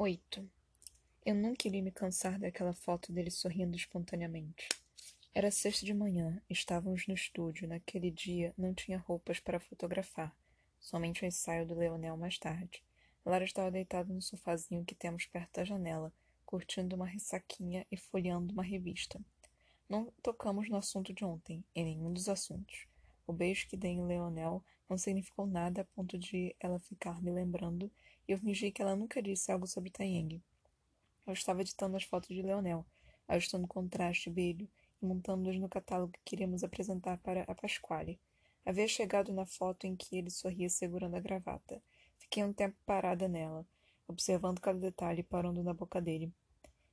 Oito. Eu nunca iria me cansar daquela foto dele sorrindo espontaneamente. Era sexta de manhã, estávamos no estúdio. Naquele dia não tinha roupas para fotografar, somente o ensaio do Leonel mais tarde. Lara estava deitada no sofazinho que temos perto da janela, curtindo uma ressaquinha e folheando uma revista. Não tocamos no assunto de ontem, em nenhum dos assuntos. O beijo que dei em Leonel não significou nada a ponto de ela ficar me lembrando eu fingi que ela nunca disse algo sobre Taeng. Eu estava editando as fotos de Leonel, ajustando contraste e brilho e montando-as no catálogo que queríamos apresentar para a Pasquale. Havia chegado na foto em que ele sorria segurando a gravata. Fiquei um tempo parada nela, observando cada detalhe parando na boca dele.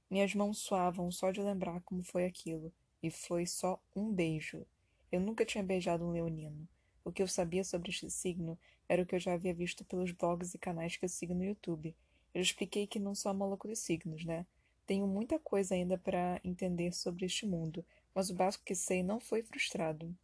Minhas mãos suavam só de lembrar como foi aquilo, e foi só um beijo. Eu nunca tinha beijado um leonino. O que eu sabia sobre este signo era o que eu já havia visto pelos blogs e canais que eu sigo no YouTube. Eu expliquei que não sou a maluco dos signos, né? Tenho muita coisa ainda para entender sobre este mundo, mas o básico que sei não foi frustrado.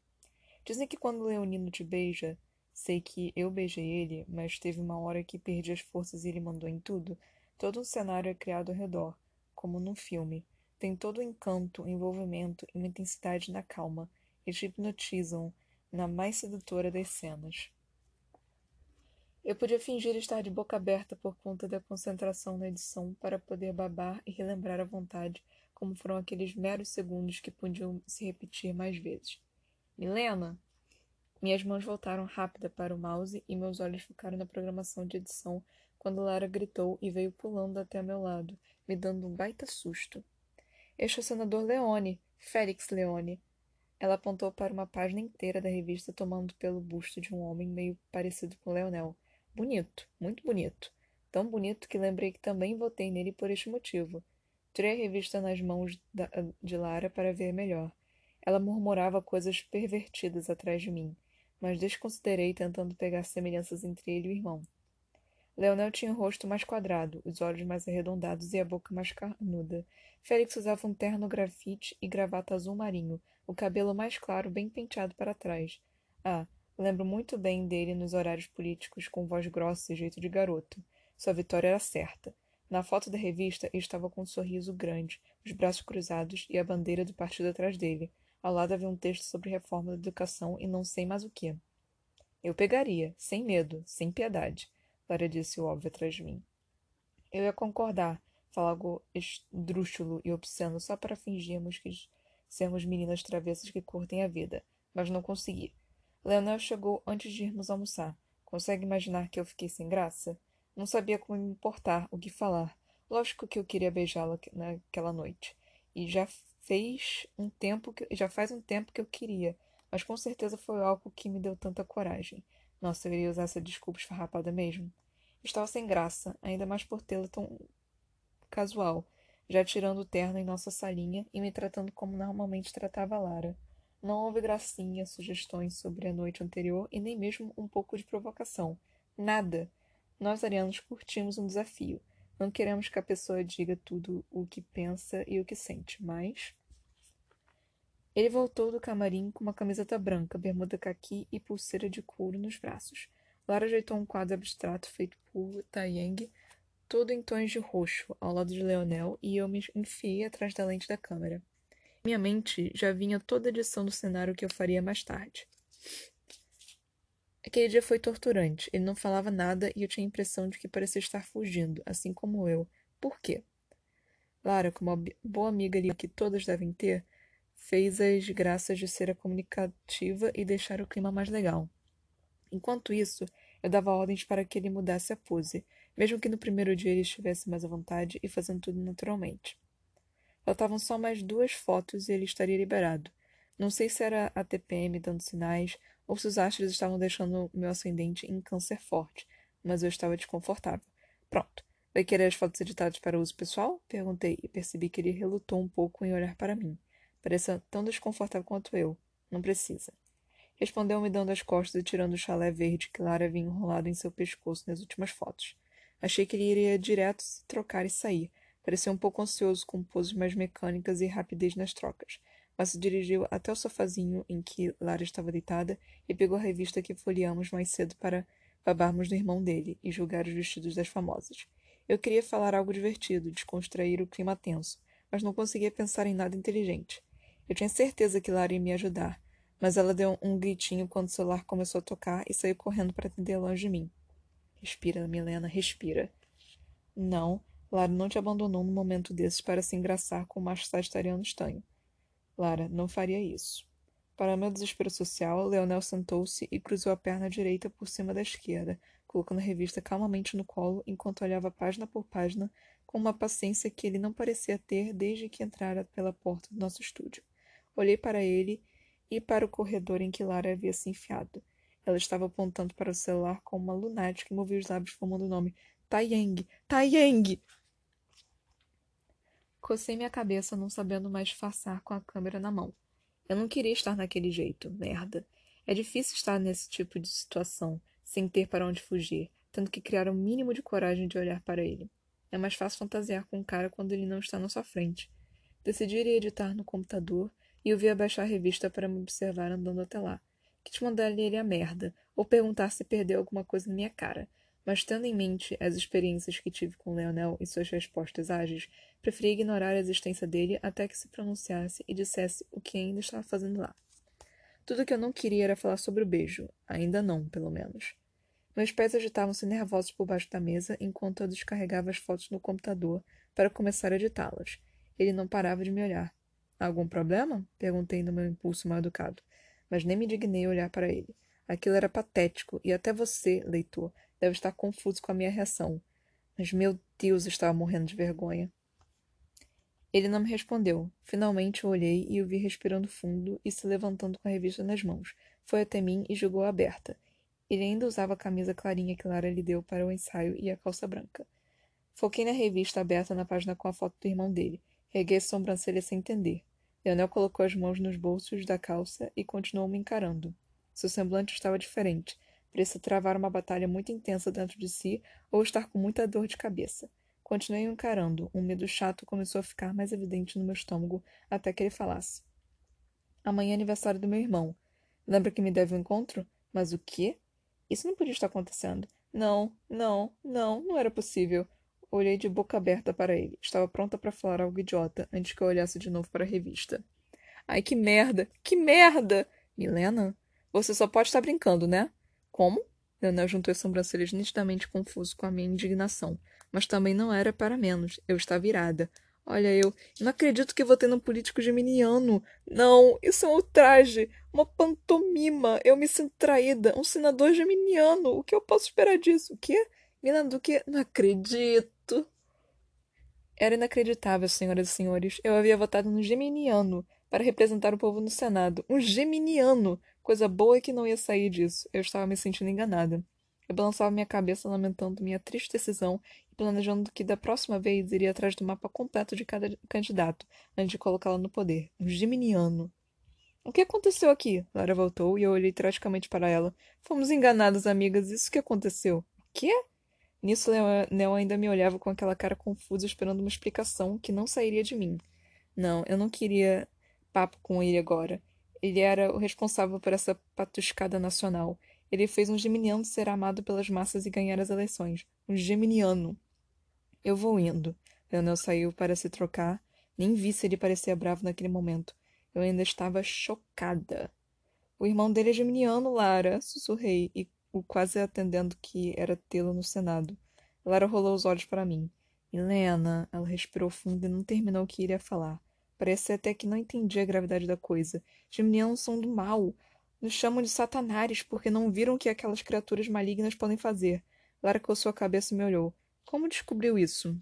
Dizem que quando leonino te beija, sei que eu beijei ele, mas teve uma hora que perdi as forças e ele mandou em tudo. Todo um cenário é criado ao redor, como num filme. Tem todo o encanto, envolvimento e uma intensidade na calma. Eles hipnotizam na mais sedutora das cenas. Eu podia fingir estar de boca aberta por conta da concentração na edição para poder babar e relembrar à vontade como foram aqueles meros segundos que podiam se repetir mais vezes. Milena! Minhas mãos voltaram rápida para o mouse e meus olhos ficaram na programação de edição quando Lara gritou e veio pulando até meu lado, me dando um baita susto. Este é o senador Leone, Félix Leone. Ela apontou para uma página inteira da revista tomando pelo busto de um homem meio parecido com Leonel. Bonito, muito bonito. Tão bonito que lembrei que também votei nele por este motivo. Tirei a revista nas mãos da, de Lara para ver melhor. Ela murmurava coisas pervertidas atrás de mim, mas desconsiderei tentando pegar semelhanças entre ele e o irmão. Leonel tinha o rosto mais quadrado, os olhos mais arredondados e a boca mais carnuda. Félix usava um terno grafite e gravata azul marinho, o cabelo mais claro bem penteado para trás. Ah, Lembro muito bem dele nos horários políticos, com voz grossa e jeito de garoto. Sua vitória era certa. Na foto da revista, ele estava com um sorriso grande, os braços cruzados e a bandeira do partido atrás dele. Ao lado havia um texto sobre reforma da educação e não sei mais o que. Eu pegaria, sem medo, sem piedade, Lara disse o óbvio atrás de mim. Eu ia concordar, falar algo esdrúxulo e obsceno só para fingirmos que sermos meninas travessas que curtem a vida, mas não consegui. Leonel chegou antes de irmos almoçar. Consegue imaginar que eu fiquei sem graça? Não sabia como me importar, o que falar. Lógico que eu queria beijá-la naquela noite. E já fez um tempo que já faz um tempo que eu queria, mas com certeza foi algo que me deu tanta coragem. Nossa, eu iria usar essa desculpa esfarrapada mesmo. Estava sem graça, ainda mais por tê-la tão casual, já tirando o terno em nossa salinha e me tratando como normalmente tratava Lara. Não houve gracinha, sugestões sobre a noite anterior e nem mesmo um pouco de provocação. Nada. Nós, arianos, curtimos um desafio. Não queremos que a pessoa diga tudo o que pensa e o que sente, mas. Ele voltou do camarim com uma camiseta branca, bermuda caqui e pulseira de couro nos braços. Lara ajeitou um quadro abstrato feito por Taiyang, todo em tons de roxo, ao lado de Leonel, e eu me enfiei atrás da lente da câmera. Minha mente já vinha toda a edição do cenário que eu faria mais tarde. Aquele dia foi torturante. Ele não falava nada e eu tinha a impressão de que parecia estar fugindo, assim como eu. Por quê? Lara, como uma boa amiga ali que todas devem ter, fez as graças de ser a comunicativa e deixar o clima mais legal. Enquanto isso, eu dava ordens para que ele mudasse a pose, mesmo que no primeiro dia ele estivesse mais à vontade e fazendo tudo naturalmente. Faltavam só mais duas fotos e ele estaria liberado. Não sei se era a TPM dando sinais ou se os astros estavam deixando meu ascendente em câncer forte, mas eu estava desconfortável. Pronto. Vai querer as fotos editadas para uso pessoal? Perguntei e percebi que ele relutou um pouco em olhar para mim. Parecia tão desconfortável quanto eu. Não precisa. Respondeu-me dando as costas e tirando o chalé verde que Lara havia enrolado em seu pescoço nas últimas fotos. Achei que ele iria direto se trocar e sair, Parecia um pouco ansioso com poses mais mecânicas e rapidez nas trocas, mas se dirigiu até o sofazinho em que Lara estava deitada e pegou a revista que folheamos mais cedo para babarmos do irmão dele e julgar os vestidos das famosas. Eu queria falar algo divertido, descontrair o clima tenso, mas não conseguia pensar em nada inteligente. Eu tinha certeza que Lara ia me ajudar, mas ela deu um gritinho quando o celular começou a tocar e saiu correndo para atender longe de mim. Respira, Milena, respira. Não, Lara não te abandonou num momento desses para se engraçar com o macho sagitariano estanho. Lara, não faria isso. Para meu desespero social, Leonel sentou-se e cruzou a perna direita por cima da esquerda, colocando a revista calmamente no colo enquanto olhava página por página com uma paciência que ele não parecia ter desde que entrara pela porta do nosso estúdio. Olhei para ele e para o corredor em que Lara havia se enfiado. Ela estava apontando para o celular como uma lunática e movia os lábios formando o nome Taiyang! Taiyang! Cocei minha cabeça, não sabendo mais disfarçar com a câmera na mão. Eu não queria estar naquele jeito, merda. É difícil estar nesse tipo de situação, sem ter para onde fugir, tendo que criar o um mínimo de coragem de olhar para ele. É mais fácil fantasiar com um cara quando ele não está na sua frente. Decidi editar no computador e o vi abaixar a revista para me observar andando até lá. Quis mandar-lhe ele a merda, ou perguntar se perdeu alguma coisa na minha cara, mas tendo em mente as experiências que tive com Leonel e suas respostas ágeis, preferi ignorar a existência dele até que se pronunciasse e dissesse o que ainda estava fazendo lá. Tudo que eu não queria era falar sobre o beijo, ainda não, pelo menos. Meus pés agitavam-se nervosos por baixo da mesa enquanto eu descarregava as fotos no computador para começar a editá-las. Ele não parava de me olhar. Algum problema? Perguntei no meu impulso mal educado, mas nem me dignei olhar para ele. Aquilo era patético, e até você, leitor, deve estar confuso com a minha reação. Mas, meu Deus, estava morrendo de vergonha. Ele não me respondeu. Finalmente eu olhei e o vi respirando fundo e se levantando com a revista nas mãos. Foi até mim e jogou aberta. Ele ainda usava a camisa clarinha que Lara lhe deu para o ensaio e a calça branca. Foquei na revista aberta na página com a foto do irmão dele. Reguei a sobrancelha sem entender. Leonel colocou as mãos nos bolsos da calça e continuou me encarando. Seu semblante estava diferente. Parecia travar uma batalha muito intensa dentro de si ou estar com muita dor de cabeça. Continuei encarando. Um medo chato começou a ficar mais evidente no meu estômago até que ele falasse. Amanhã é aniversário do meu irmão. Lembra que me deve um encontro? Mas o quê? Isso não podia estar acontecendo. Não, não, não, não era possível. Olhei de boca aberta para ele. Estava pronta para falar algo idiota antes que eu olhasse de novo para a revista. Ai, que merda! Que merda! Milena? Você só pode estar brincando, né? Como? Leonel juntou as sobrancelhas nitidamente confuso com a minha indignação. Mas também não era para menos. Eu estava irada. Olha, eu não acredito que votei num político geminiano. Não, isso é um ultraje, uma pantomima. Eu me sinto traída. Um senador geminiano. O que eu posso esperar disso? O quê? Milena do quê? Não acredito. Era inacreditável, senhoras e senhores. Eu havia votado no geminiano para representar o povo no Senado. Um geminiano! Coisa boa é que não ia sair disso. Eu estava me sentindo enganada. Eu balançava minha cabeça lamentando minha triste decisão e planejando que da próxima vez iria atrás do mapa completo de cada candidato, antes de colocá-lo no poder. Um geminiano. O que aconteceu aqui? Lara voltou e eu olhei tragicamente para ela. Fomos enganadas, amigas. Isso que aconteceu. O quê? Nisso, Leonel ainda me olhava com aquela cara confusa, esperando uma explicação que não sairia de mim. Não, eu não queria papo com ele agora. Ele era o responsável por essa patuscada nacional. Ele fez um geminiano ser amado pelas massas e ganhar as eleições. Um geminiano. Eu vou indo. Leonel saiu para se trocar. Nem vi se ele parecia bravo naquele momento. Eu ainda estava chocada. O irmão dele é geminiano, Lara, sussurrei, e o quase atendendo que era tê-lo no Senado. Lara rolou os olhos para mim. Helena, ela respirou fundo e não terminou o que iria falar. Parecia até que não entendia a gravidade da coisa. Geminianos são do mal. Nos chamam de satanares porque não viram o que aquelas criaturas malignas podem fazer. Lara coçou a cabeça e me olhou. Como descobriu isso?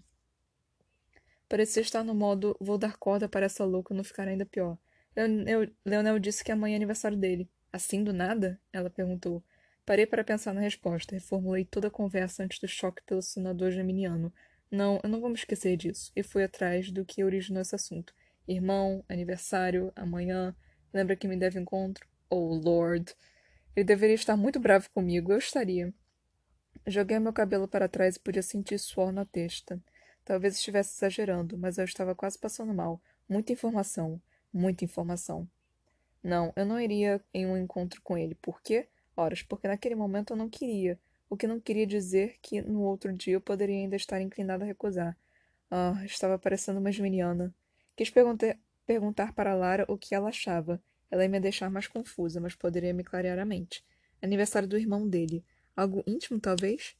Parecia estar no modo vou dar corda para essa louca não ficar ainda pior. Leonel, Leonel disse que amanhã é aniversário dele. Assim do nada? Ela perguntou. Parei para pensar na resposta. Reformulei toda a conversa antes do choque pelo senador geminiano. Não, eu não vou me esquecer disso. E fui atrás do que originou esse assunto. Irmão, aniversário, amanhã. Lembra que me deve encontro? Oh, Lord. Ele deveria estar muito bravo comigo. Eu estaria. Joguei meu cabelo para trás e podia sentir suor na testa. Talvez estivesse exagerando, mas eu estava quase passando mal. Muita informação. Muita informação. Não, eu não iria em um encontro com ele. Por quê? Horas, porque naquele momento eu não queria. o que não queria dizer que no outro dia eu poderia ainda estar inclinada a recusar. Ah, estava parecendo uma geminiana. Quis perguntar, para Lara o que ela achava. Ela ia me deixar mais confusa, mas poderia me clarear a mente. Aniversário do irmão dele. Algo íntimo, talvez?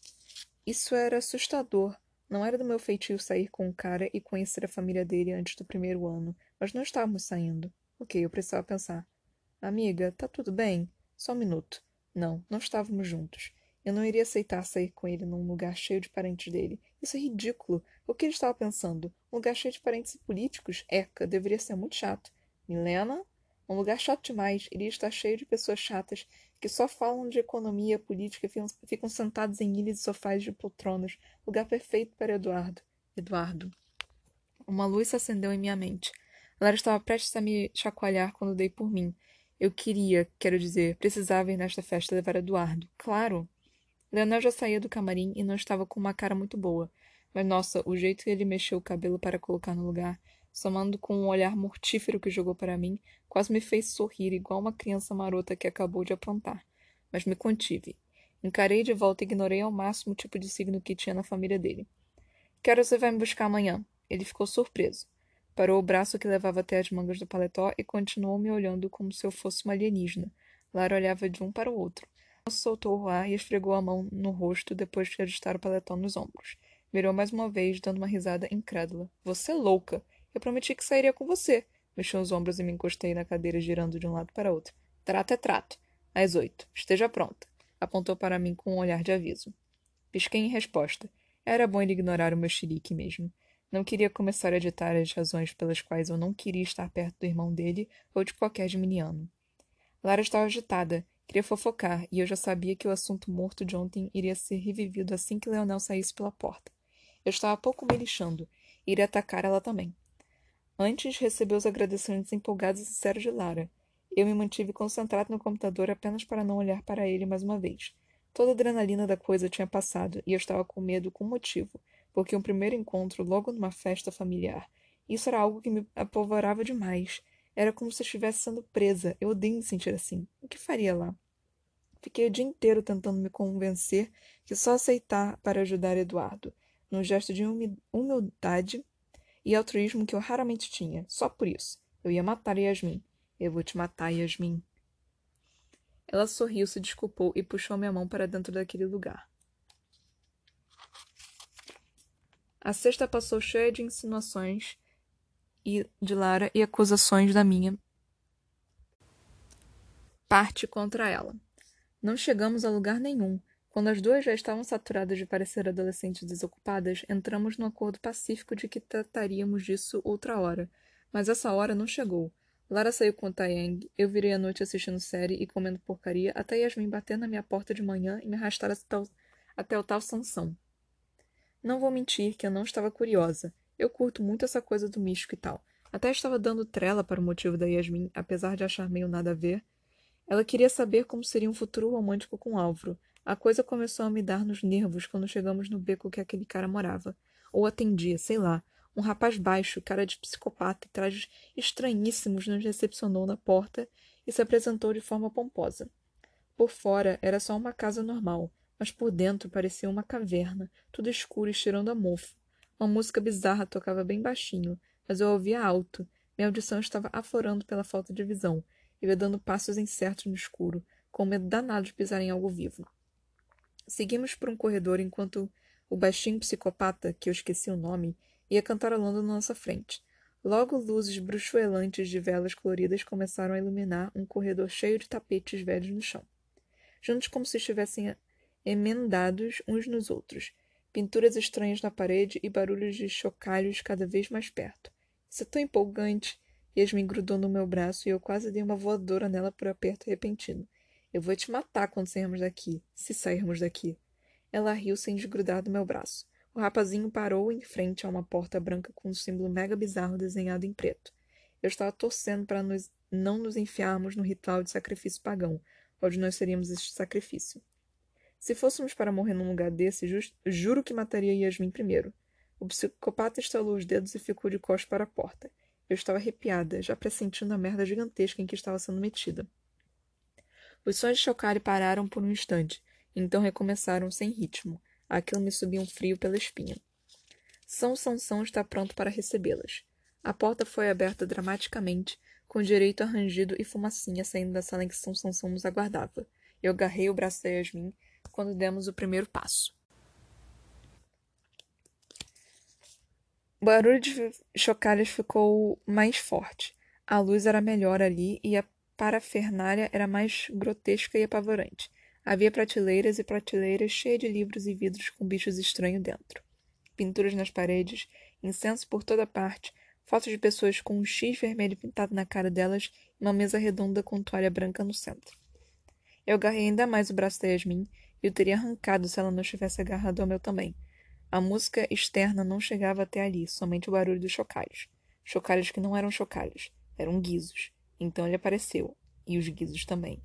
Isso era assustador. Não era do meu feitio sair com o cara e conhecer a família dele antes do primeiro ano, mas não estávamos saindo. Ok, eu precisava pensar. Amiga, tá tudo bem? Só um minuto. Não, não estávamos juntos. Eu não iria aceitar sair com ele num lugar cheio de parentes dele. Isso é ridículo. O que ele estava pensando? Um lugar cheio de parentes políticos? Eca, deveria ser muito chato. Milena? Um lugar chato demais. Iria estar cheio de pessoas chatas que só falam de economia, política e ficam, sentados em ilhas e sofás de poltronas. Lugar perfeito para Eduardo. Eduardo. Uma luz se acendeu em minha mente. Lara estava prestes a me chacoalhar quando dei por mim. Eu queria, quero dizer, precisava ir nesta festa levar Eduardo. Claro! Leonel já saía do camarim e não estava com uma cara muito boa. Mas, nossa, o jeito que ele mexeu o cabelo para colocar no lugar, somando com um olhar mortífero que jogou para mim, quase me fez sorrir igual uma criança marota que acabou de aprontar. Mas me contive. Encarei de volta e ignorei ao máximo o tipo de signo que tinha na família dele. Quero você vai me buscar amanhã. Ele ficou surpreso. Parou o braço que levava até as mangas do paletó e continuou me olhando como se eu fosse uma alienígena. Lara olhava de um para o outro soltou o ar e esfregou a mão no rosto depois de ajustar o paletó nos ombros. Virou mais uma vez, dando uma risada incrédula. Você é louca! Eu prometi que sairia com você. Mexeu os ombros e me encostei na cadeira, girando de um lado para outro. Trato é trato. Às oito. Esteja pronta. Apontou para mim com um olhar de aviso. Pisquei em resposta. Era bom ele ignorar o meu xerique mesmo. Não queria começar a ditar as razões pelas quais eu não queria estar perto do irmão dele ou de qualquer geminiano. Lara estava agitada, Queria fofocar, e eu já sabia que o assunto morto de ontem iria ser revivido assim que Leonel saísse pela porta. Eu estava pouco me lixando, iria atacar ela também. Antes, recebeu os agradecimentos empolgados e sinceros de Lara. Eu me mantive concentrado no computador apenas para não olhar para ele mais uma vez. Toda a adrenalina da coisa tinha passado, e eu estava com medo com motivo, porque um primeiro encontro logo numa festa familiar. Isso era algo que me apavorava demais. Era como se estivesse sendo presa. Eu odeio me sentir assim. O que faria lá? Fiquei o dia inteiro tentando me convencer que só aceitar para ajudar Eduardo, num gesto de humildade e altruísmo que eu raramente tinha. Só por isso. Eu ia matar Yasmin. Eu vou te matar, Yasmin. Ela sorriu, se desculpou e puxou minha mão para dentro daquele lugar. A sexta passou cheia de insinuações e de Lara e acusações da minha parte contra ela. Não chegamos a lugar nenhum. Quando as duas já estavam saturadas de parecer adolescentes desocupadas, entramos num acordo pacífico de que trataríamos disso outra hora. Mas essa hora não chegou. Lara saiu com o Taeyang, eu virei a noite assistindo série e comendo porcaria até Yasmin bater na minha porta de manhã e me arrastar até o tal Sansão. Não vou mentir que eu não estava curiosa. Eu curto muito essa coisa do místico e tal. Até estava dando trela para o motivo da Yasmin, apesar de achar meio nada a ver, ela queria saber como seria um futuro romântico com Álvaro. A coisa começou a me dar nos nervos quando chegamos no beco que aquele cara morava. Ou atendia, sei lá. Um rapaz baixo, cara de psicopata e trajes estranhíssimos nos recepcionou na porta e se apresentou de forma pomposa. Por fora era só uma casa normal, mas por dentro parecia uma caverna, tudo escuro e cheirando a mofo. Uma música bizarra tocava bem baixinho, mas eu ouvia alto. Minha audição estava aflorando pela falta de visão, ia dando passos incertos no escuro, com medo danado de pisar em algo vivo. Seguimos por um corredor enquanto o baixinho psicopata, que eu esqueci o nome, ia cantarolando na nossa frente. Logo, luzes bruxuelantes de velas coloridas começaram a iluminar um corredor cheio de tapetes velhos no chão. Juntos como se estivessem emendados uns nos outros. Pinturas estranhas na parede e barulhos de chocalhos cada vez mais perto. Isso é tão empolgante! Yasmin grudou no meu braço e eu quase dei uma voadora nela por aperto repentino. Eu vou te matar quando sairmos daqui, se sairmos daqui. Ela riu sem desgrudar do meu braço. O rapazinho parou em frente a uma porta branca com um símbolo mega bizarro desenhado em preto. Eu estava torcendo para nos, não nos enfiarmos no ritual de sacrifício pagão, onde nós seríamos este sacrifício. Se fôssemos para morrer num lugar desse, juro que mataria Yasmin primeiro. O psicopata estalou os dedos e ficou de costas para a porta. Eu estava arrepiada, já pressentindo a merda gigantesca em que estava sendo metida. Os sons de Chocari pararam por um instante, Então recomeçaram sem ritmo. Aquilo me subia um frio pela espinha. São Sansão está pronto para recebê-las. A porta foi aberta dramaticamente, com direito a rangido e fumacinha saindo da sala em que São Sansão nos aguardava. Eu agarrei o braço da Yasmin quando demos o primeiro passo. O barulho de chocalhas ficou mais forte. A luz era melhor ali e a parafernália era mais grotesca e apavorante. Havia prateleiras e prateleiras cheias de livros e vidros com bichos estranhos dentro. Pinturas nas paredes, incenso por toda parte, fotos de pessoas com um X vermelho pintado na cara delas e uma mesa redonda com toalha branca no centro. Eu agarrei ainda mais o braço da Yasmin e o teria arrancado se ela não tivesse agarrado ao meu também. A música externa não chegava até ali, somente o barulho dos chocalhos. Chocalhos que não eram chocalhos, eram guizos. Então ele apareceu, e os guizos também.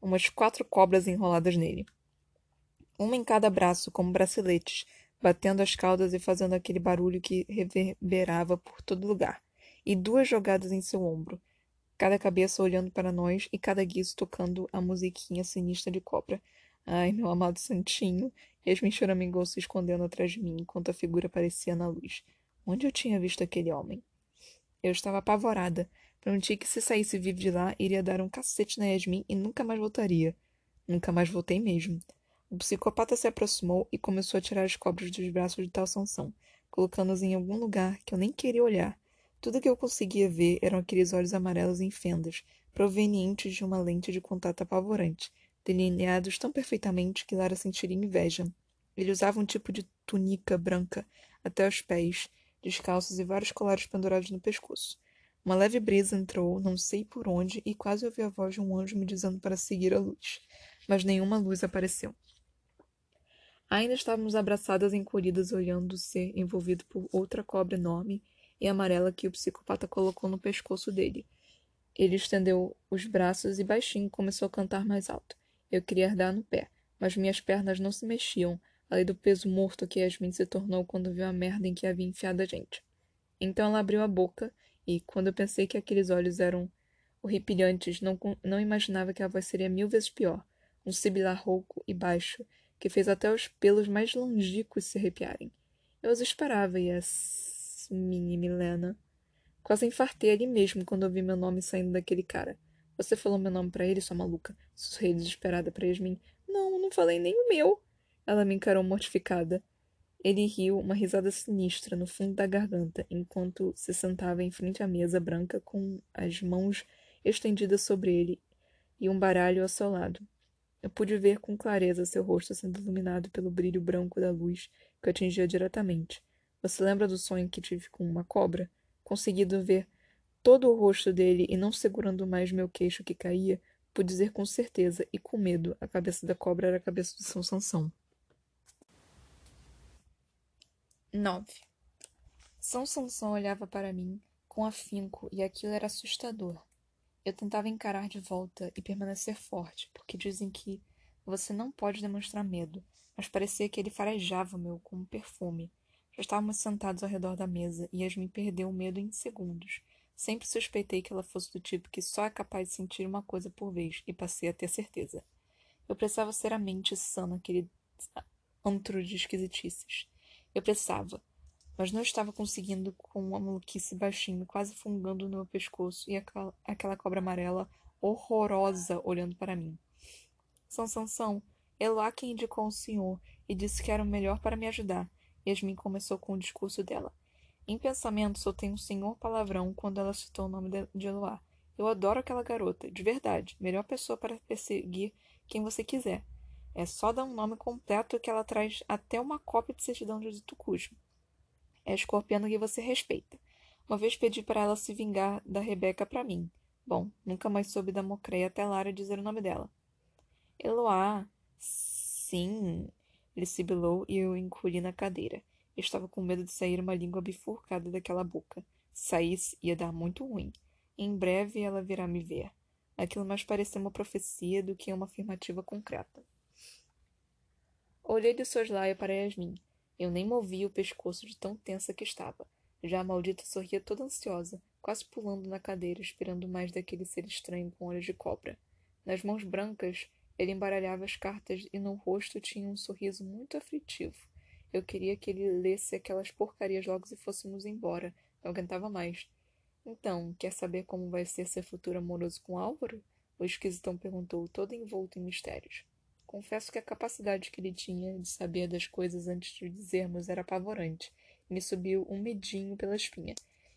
Umas quatro cobras enroladas nele. Uma em cada braço, como braceletes, batendo as caudas e fazendo aquele barulho que reverberava por todo lugar. E duas jogadas em seu ombro, cada cabeça olhando para nós e cada guizo tocando a musiquinha sinistra de cobra. Ai, meu amado santinho! Yasmin choramingou se escondendo atrás de mim enquanto a figura aparecia na luz. Onde eu tinha visto aquele homem? Eu estava apavorada, Prometi que se saísse vivo de lá, iria dar um cacete na Yasmin e nunca mais voltaria. Nunca mais voltei mesmo. O psicopata se aproximou e começou a tirar as cobras dos braços de tal Sansão, colocando-as em algum lugar que eu nem queria olhar. Tudo que eu conseguia ver eram aqueles olhos amarelos em fendas, provenientes de uma lente de contato apavorante, delineados tão perfeitamente que Lara sentiria inveja. Ele usava um tipo de túnica branca até os pés, descalços e vários colares pendurados no pescoço. Uma leve brisa entrou, não sei por onde, e quase ouvi a voz de um anjo me dizendo para seguir a luz. Mas nenhuma luz apareceu. Ainda estávamos abraçadas encolhidas, olhando ser envolvido por outra cobra enorme e amarela que o psicopata colocou no pescoço dele. Ele estendeu os braços e baixinho começou a cantar mais alto. Eu queria herdar no pé, mas minhas pernas não se mexiam, além do peso morto que Yasmin se tornou quando viu a merda em que havia enfiado a gente. Então ela abriu a boca e, quando eu pensei que aqueles olhos eram horripilantes, não, não imaginava que a voz seria mil vezes pior. Um sibilar rouco e baixo, que fez até os pelos mais longínquos se arrepiarem. Eu os esperava, Yasmine Milena. Quase infartei ali mesmo quando ouvi meu nome saindo daquele cara. Você falou meu nome para ele, sua maluca? Sussurrei desesperada para Yasmin. Não, não falei nem o meu. Ela me encarou mortificada. Ele riu uma risada sinistra no fundo da garganta, enquanto se sentava em frente à mesa branca com as mãos estendidas sobre ele e um baralho ao seu lado. Eu pude ver com clareza seu rosto sendo iluminado pelo brilho branco da luz que o atingia diretamente. Você lembra do sonho que tive com uma cobra? Conseguido ver todo o rosto dele e não segurando mais meu queixo que caía, pude dizer com certeza e com medo a cabeça da cobra era a cabeça de São Sansão. 9. São Sansão olhava para mim com afinco e aquilo era assustador. Eu tentava encarar de volta e permanecer forte, porque dizem que você não pode demonstrar medo, mas parecia que ele farejava o meu como perfume. Já estávamos sentados ao redor da mesa e Yasmin perdeu o medo em segundos. Sempre suspeitei que ela fosse do tipo que só é capaz de sentir uma coisa por vez e passei a ter certeza. Eu precisava ser a mente sã naquele antro de esquisitices. Eu precisava, mas não estava conseguindo com uma maluquice baixinho, quase fungando no meu pescoço e aquela, aquela cobra amarela horrorosa olhando para mim. São Sansão, Elá quem indicou o senhor e disse que era o melhor para me ajudar. Yasmin começou com o discurso dela. Em pensamento, soltei um senhor palavrão quando ela citou o nome de Eloá. Eu adoro aquela garota, de verdade. Melhor pessoa para perseguir quem você quiser. É só dar um nome completo que ela traz até uma cópia de certidão de Tucusmo. É a escorpiana que você respeita. Uma vez pedi para ela se vingar da Rebeca para mim. Bom, nunca mais soube da Mocreia até Lara dizer o nome dela. Eloá. Sim. Ele sibilou e eu encolhi na cadeira. Estava com medo de sair uma língua bifurcada daquela boca. Se saísse, ia dar muito ruim. Em breve ela virá me ver. Aquilo mais parecia uma profecia do que uma afirmativa concreta. Olhei de soslaio para Yasmin. Eu nem movia o pescoço de tão tensa que estava. Já a maldita sorria toda ansiosa, quase pulando na cadeira, esperando mais daquele ser estranho com olhos de cobra. Nas mãos brancas, Ele embaralhava as cartas e no rosto tinha um sorriso muito aflitivo. Eu queria que ele lesse aquelas porcarias logo e fôssemos embora. Não aguentava mais. Então, quer saber como vai ser seu futuro amoroso com Álvaro? O esquisitão perguntou, todo envolto em mistérios. Confesso que a capacidade que ele tinha de saber das coisas antes de dizermos era apavorante. Me subiu um medinho pela espinha.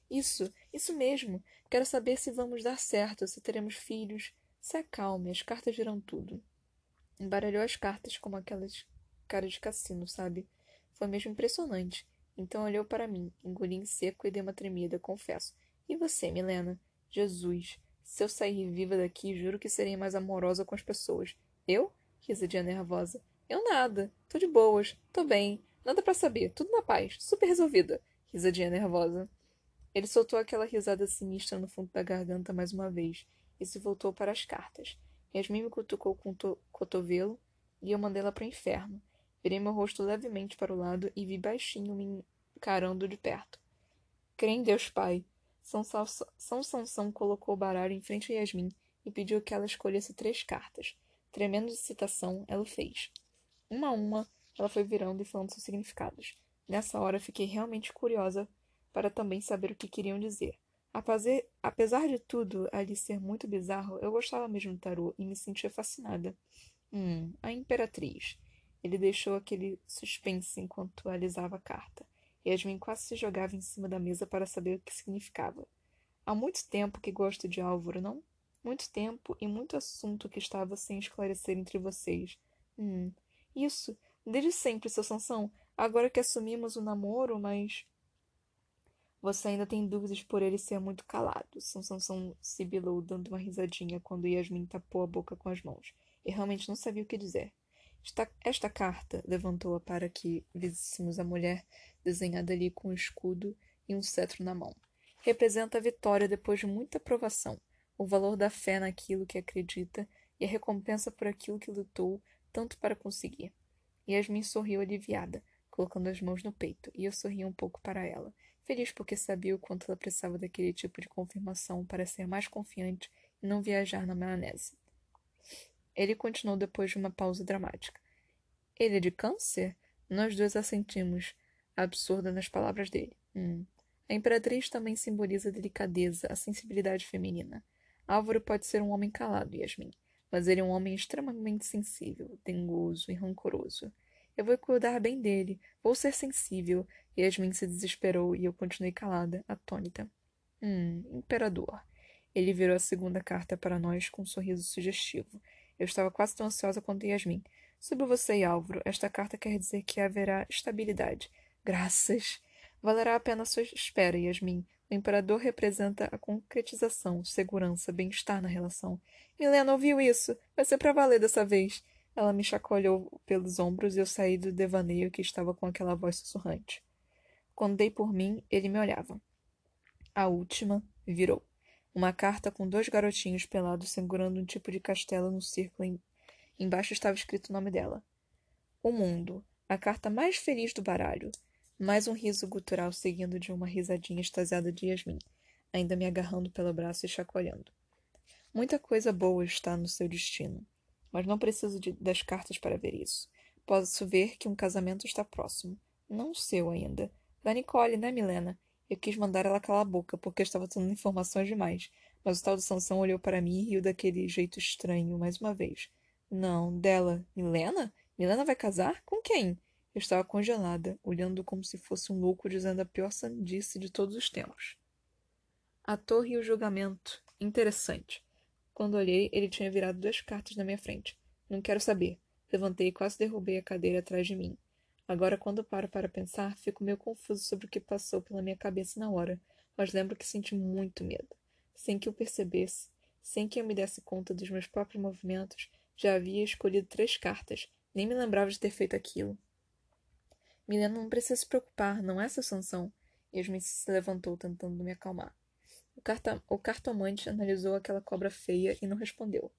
Isso, isso mesmo. Quero saber se vamos dar certo, se teremos filhos. Se acalme, as cartas dirão tudo. Embaralhou as cartas como aquelas caras de cassino, sabe? Foi mesmo impressionante. Então olhou para mim, engoli em seco e dei uma tremida, confesso. E você, Milena? Jesus, se eu sair viva daqui, juro que serei mais amorosa com as pessoas. Eu? Risadinha nervosa. Eu nada. Tô de boas. Tô bem. Nada para saber. Tudo na paz. Super resolvida. Risadinha nervosa. Ele soltou aquela risada sinistra no fundo da garganta mais uma vez e se voltou para as cartas. Yasmin me cutucou com o cotovelo e eu mandei ela para o inferno. Virei meu rosto levemente para o lado e vi baixinho me encarando de perto. Crê em Deus Pai. São, São Sansão colocou o baralho em frente a Yasmin e pediu que ela escolhesse três cartas. Tremendo de citação, ela o fez. Uma a uma, ela foi virando e falando seus significados. Nessa hora, fiquei realmente curiosa para também saber o que queriam dizer. Apesar de tudo ali ser muito bizarro, eu gostava mesmo do tarô e me sentia fascinada. Hum, a Imperatriz. Ele deixou aquele suspense enquanto alisava a carta. Yasmin quase se jogava em cima da mesa para saber o que significava. Há muito tempo que gosto de Álvaro, não? Muito tempo e muito assunto que estava sem esclarecer entre vocês. Hum, isso. Desde sempre, seu Sansão. Agora que assumimos o namoro, mas. Você ainda tem dúvidas por ele ser muito calado. São Sansão sibilou, dando uma risadinha quando Yasmin tapou a boca com as mãos. E realmente não sabia o que dizer. Esta, esta carta levantou-a para que víssemos a mulher desenhada ali com um escudo e um cetro na mão. Representa a vitória depois de muita provação, o valor da fé naquilo que acredita e a recompensa por aquilo que lutou tanto para conseguir. Yasmin sorriu aliviada, colocando as mãos no peito, e eu sorri um pouco para ela feliz porque sabia o quanto ela precisava daquele tipo de confirmação para ser mais confiante e não viajar na maionese. Ele continuou depois de uma pausa dramática. Ele é de câncer? Nós dois assentimos, absurda nas palavras dele. Hum. A imperatriz também simboliza a delicadeza, a sensibilidade feminina. Álvaro pode ser um homem calado, Yasmin, mas ele é um homem extremamente sensível, dengoso e rancoroso. Eu vou cuidar bem dele, vou ser sensível, Yasmin se desesperou e eu continuei calada, atônita. Hum, imperador. Ele virou a segunda carta para nós com um sorriso sugestivo. Eu estava quase tão ansiosa quanto Yasmin. Sobre você e Álvaro, esta carta quer dizer que haverá estabilidade. Graças. Valerá a pena a sua espera, Yasmin. O imperador representa a concretização, segurança, bem-estar na relação. Milena ouviu isso. Vai ser para valer dessa vez. Ela me chacoalhou pelos ombros e eu saí do devaneio que estava com aquela voz sussurrante. Quando dei por mim, ele me olhava. A última virou. Uma carta com dois garotinhos pelados segurando um tipo de castelo no círculo. Embaixo estava escrito o nome dela. O mundo. A carta mais feliz do baralho. Mais um riso gutural seguindo de uma risadinha extasiada de Yasmin, ainda me agarrando pelo braço e chacoalhando. Muita coisa boa está no seu destino, mas não preciso de, das cartas para ver isso. Posso ver que um casamento está próximo. Não o seu ainda, da Nicole, né, Milena? Eu quis mandar ela calar a boca, porque estava dando informações demais. Mas o tal do Sansão olhou para mim e riu daquele jeito estranho, mais uma vez. Não, dela. Milena? Milena vai casar? Com quem? Eu estava congelada, olhando como se fosse um louco dizendo a pior sandice de todos os tempos. A torre e o julgamento. Interessante. Quando olhei, ele tinha virado duas cartas na minha frente. Não quero saber. Levantei e quase derrubei a cadeira atrás de mim. Agora, quando paro para pensar, fico meio confuso sobre o que passou pela minha cabeça na hora, mas lembro que senti muito medo. Sem que eu percebesse, sem que eu me desse conta dos meus próprios movimentos, já havia escolhido três cartas. Nem me lembrava de ter feito aquilo. Milena não precisa se preocupar, não é essa sanção. Yasmin se levantou, tentando me acalmar. O, carta... o cartomante analisou aquela cobra feia e não respondeu.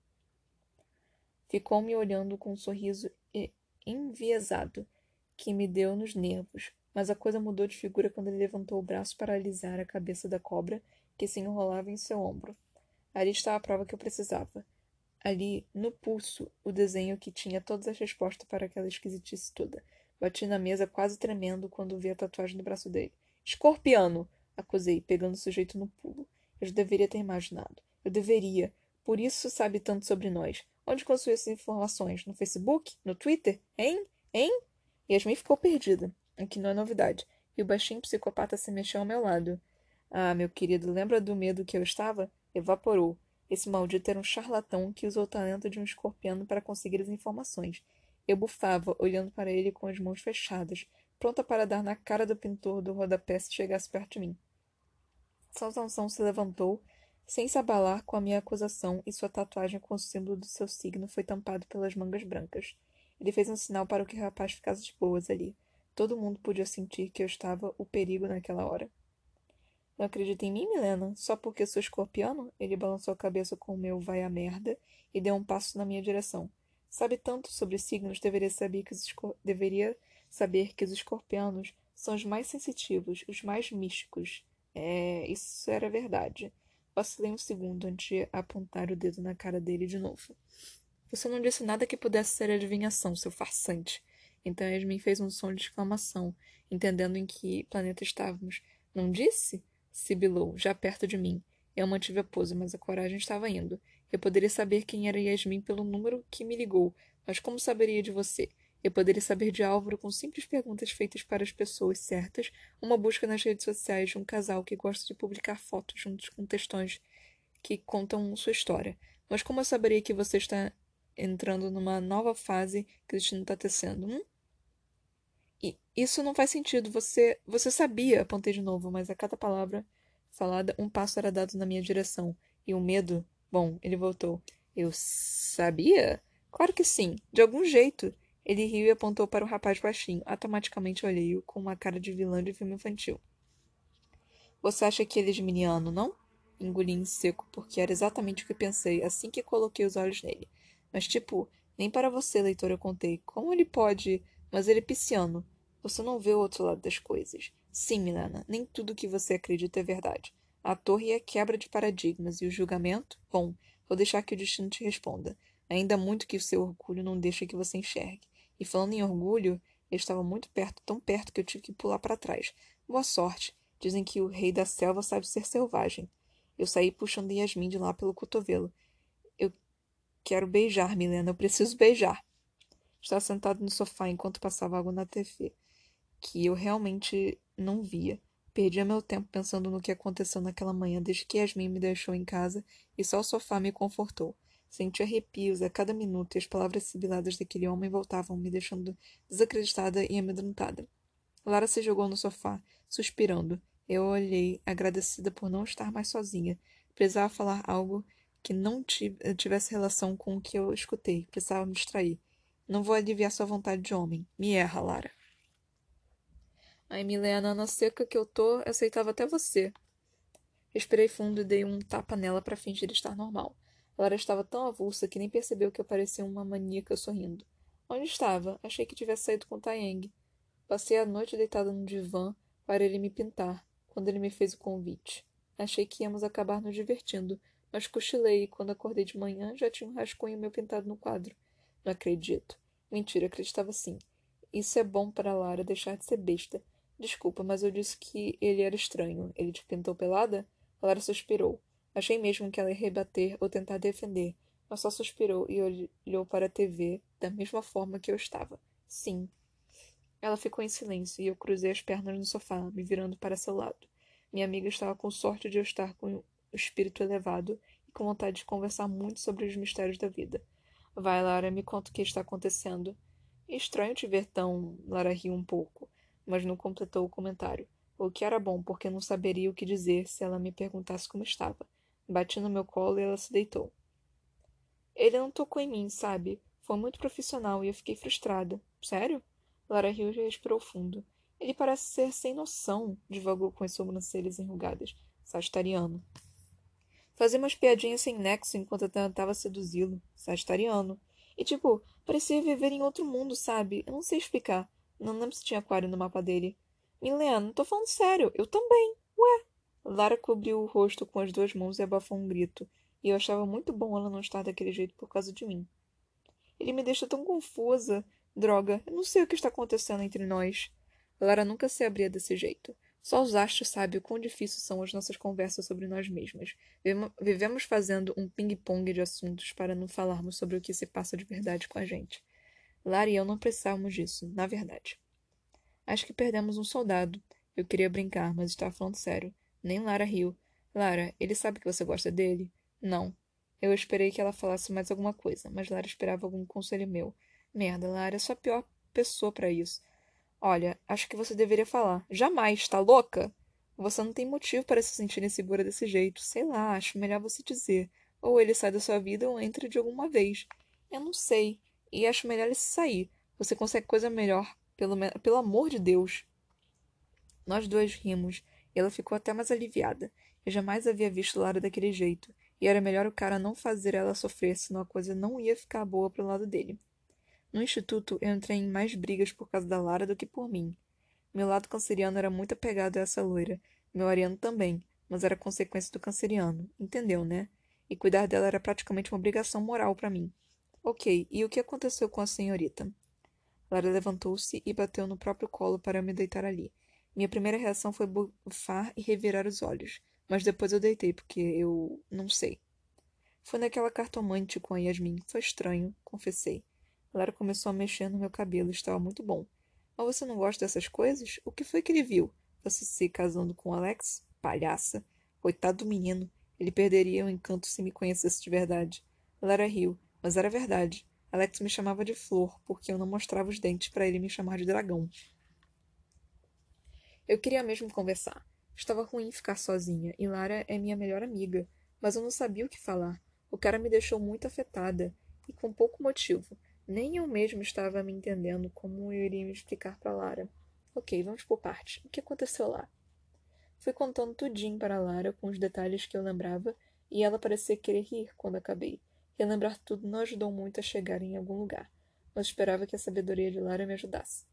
Ficou me olhando com um sorriso enviesado, que me deu nos nervos, mas a coisa mudou de figura quando ele levantou o braço para alisar a cabeça da cobra que se enrolava em seu ombro. Ali estava a prova que eu precisava. ali, no pulso, o desenho que tinha todas as respostas para aquela esquisitice toda. Bati na mesa quase tremendo quando vi a tatuagem no braço dele. Escorpiano! acusei, pegando o sujeito no pulo. Eu deveria ter imaginado. Eu deveria. Por isso sabe tanto sobre nós. Onde conseguiu essas informações? No Facebook? No Twitter? Hein? Hein? Yasmin ficou perdida, o que não é novidade, e o baixinho psicopata se mexeu ao meu lado. Ah, meu querido, lembra do medo que eu estava? Evaporou. Esse maldito era um charlatão que usou o talento de um escorpião para conseguir as informações. Eu bufava, olhando para ele com as mãos fechadas, pronta para dar na cara do pintor do rodapé se chegasse perto de mim. Saltação se levantou, sem se abalar com a minha acusação, e sua tatuagem com o símbolo do seu signo foi tampado pelas mangas brancas. Ele fez um sinal para que o rapaz ficasse de boas ali. Todo mundo podia sentir que eu estava o perigo naquela hora. Não acredita em mim, Milena? Só porque sou escorpiano? Ele balançou a cabeça com o meu vai a merda e deu um passo na minha direção. Sabe tanto sobre signos, deveria saber que os, deveria saber que os escorpianos são os mais sensitivos, os mais místicos. É, isso era verdade. Vacilei um segundo antes de apontar o dedo na cara dele de novo. Você não disse nada que pudesse ser adivinhação, seu farsante. Então Yasmin fez um som de exclamação, entendendo em que planeta estávamos. Não disse? Sibilou, já perto de mim. Eu mantive a pose, mas a coragem estava indo. Eu poderia saber quem era Yasmin pelo número que me ligou, mas como saberia de você? Eu poderia saber de Álvaro com simples perguntas feitas para as pessoas certas, uma busca nas redes sociais de um casal que gosta de publicar fotos juntos com textões que contam sua história. Mas como eu saberia que você está entrando numa nova fase que o destino está tecendo. Hum? E isso não faz sentido. Você, você sabia, apontei de novo, mas a cada palavra falada, um passo era dado na minha direção. E o medo, bom, ele voltou. Eu sabia? Claro que sim, de algum jeito. Ele riu e apontou para o rapaz baixinho. Automaticamente olhei-o com uma cara de vilã de filme infantil. Você acha que ele é geminiano, não? Engoli em seco, porque era exatamente o que pensei assim que coloquei os olhos nele. Mas, tipo, nem para você, leitor, eu contei. Como ele pode. Mas ele é pisciano. Você não vê o outro lado das coisas. Sim, Milena, nem tudo que você acredita é verdade. A torre é quebra de paradigmas e o julgamento? Bom, vou deixar que o destino te responda. Ainda muito que o seu orgulho não deixa que você enxergue. E falando em orgulho, ele estava muito perto, tão perto que eu tive que pular para trás. Boa sorte. Dizem que o rei da selva sabe ser selvagem. Eu saí puxando Yasmin de lá pelo cotovelo. Quero beijar, Milena. Eu preciso beijar. Estava sentado no sofá enquanto passava algo na TV, que eu realmente não via. Perdia meu tempo pensando no que aconteceu naquela manhã desde que Yasmin me deixou em casa e só o sofá me confortou. Senti arrepios a cada minuto e as palavras sibiladas daquele homem voltavam, me deixando desacreditada e amedrontada. Lara se jogou no sofá, suspirando. Eu olhei, agradecida por não estar mais sozinha. Precisava falar algo que não tivesse relação com o que eu escutei. Precisava me distrair. Não vou aliviar sua vontade de homem. Me erra, Lara. Ai, Milena, na seca que eu tô, aceitava até você. Respirei fundo e dei um tapa nela para fingir estar normal. Lara estava tão avulsa que nem percebeu que eu parecia uma maníaca sorrindo. Onde estava? Achei que tivesse saído com Taeng. Passei a noite deitada no divã para ele me pintar, quando ele me fez o convite. Achei que íamos acabar nos divertindo, mas cochilei e quando acordei de manhã já tinha um rascunho meu pintado no quadro. Não acredito. Mentira, acreditava sim. Isso é bom para Lara deixar de ser besta. Desculpa, mas eu disse que ele era estranho. Ele te pintou pelada? Lara suspirou. Achei mesmo que ela ia rebater ou tentar defender, mas só suspirou e olhou para a TV da mesma forma que eu estava. Sim. Ela ficou em silêncio e eu cruzei as pernas no sofá, me virando para seu lado. Minha amiga estava com sorte de eu estar com o espírito elevado e com vontade de conversar muito sobre os mistérios da vida. Vai, Lara, me conta o que está acontecendo. Estranho te ver tão. Lara riu um pouco, mas não completou o comentário. O que era bom, porque não saberia o que dizer se ela me perguntasse como estava. Bati no meu colo e ela se deitou. Ele não tocou em mim, sabe? Foi muito profissional e eu fiquei frustrada. Sério? Lara riu e respirou fundo. Ele parece ser sem noção, divagou com as sobrancelhas enrugadas. Sagitariano. Fazia umas piadinhas sem nexo enquanto eu tentava seduzi-lo. Sagitariano. E, tipo, parecia viver em outro mundo, sabe? Eu não sei explicar. Não lembro se tinha aquário no mapa dele. Milena, tô falando sério. Eu também. Ué. Lara cobriu o rosto com as duas mãos e abafou um grito. e eu achava muito bom ela não estar daquele jeito por causa de mim. Ele me deixa tão confusa. Droga, eu não sei o que está acontecendo entre nós. Lara nunca se abria desse jeito. Só os astros sabem o quão difíceis são as nossas conversas sobre nós mesmas. Vivemos fazendo um ping-pong de assuntos para não falarmos sobre o que se passa de verdade com a gente. Lara e eu não precisávamos disso, na verdade. Acho que perdemos um soldado. Eu queria brincar, mas estava falando sério. Nem Lara riu. Lara, ele sabe que você gosta dele? Não. Eu esperei que ela falasse mais alguma coisa, mas Lara esperava algum conselho meu. Merda, Lara, é só a pior pessoa para isso. Olha, acho que você deveria falar. Jamais, tá louca? Você não tem motivo para se sentir insegura desse jeito. Sei lá, acho melhor você dizer. Ou ele sai da sua vida ou entra de alguma vez. Eu não sei. E acho melhor ele sair. Você consegue coisa melhor. Pelo, pelo amor de Deus. Nós dois rimos, e ela ficou até mais aliviada. Eu jamais havia visto Lara daquele jeito, e era melhor o cara não fazer ela sofrer, senão a coisa não ia ficar boa pro lado dele. No instituto, eu entrei em mais brigas por causa da Lara do que por mim. Meu lado canceriano era muito apegado a essa loira, meu ariano também, mas era consequência do canceriano, entendeu, né? E cuidar dela era praticamente uma obrigação moral para mim. Ok, e o que aconteceu com a senhorita? Lara levantou-se e bateu no próprio colo para me deitar ali. Minha primeira reação foi bufar e revirar os olhos, mas depois eu deitei porque eu não sei. Foi naquela cartomante com a Yasmin. Foi estranho, confessei. Lara começou a mexer no meu cabelo, estava muito bom. Mas você não gosta dessas coisas? O que foi que ele viu? Você se casando com Alex? Palhaça. Coitado do menino. Ele perderia o encanto se me conhecesse de verdade. Lara riu, mas era verdade. Alex me chamava de flor, porque eu não mostrava os dentes para ele me chamar de dragão. Eu queria mesmo conversar. Estava ruim ficar sozinha, e Lara é minha melhor amiga, mas eu não sabia o que falar. O cara me deixou muito afetada, e com pouco motivo. Nem eu mesmo estava me entendendo como eu iria me explicar para Lara. Ok, vamos por parte. O que aconteceu lá? Fui contando tudinho para Lara com os detalhes que eu lembrava, e ela parecia querer rir quando acabei. Relembrar tudo não ajudou muito a chegar em algum lugar, mas esperava que a sabedoria de Lara me ajudasse.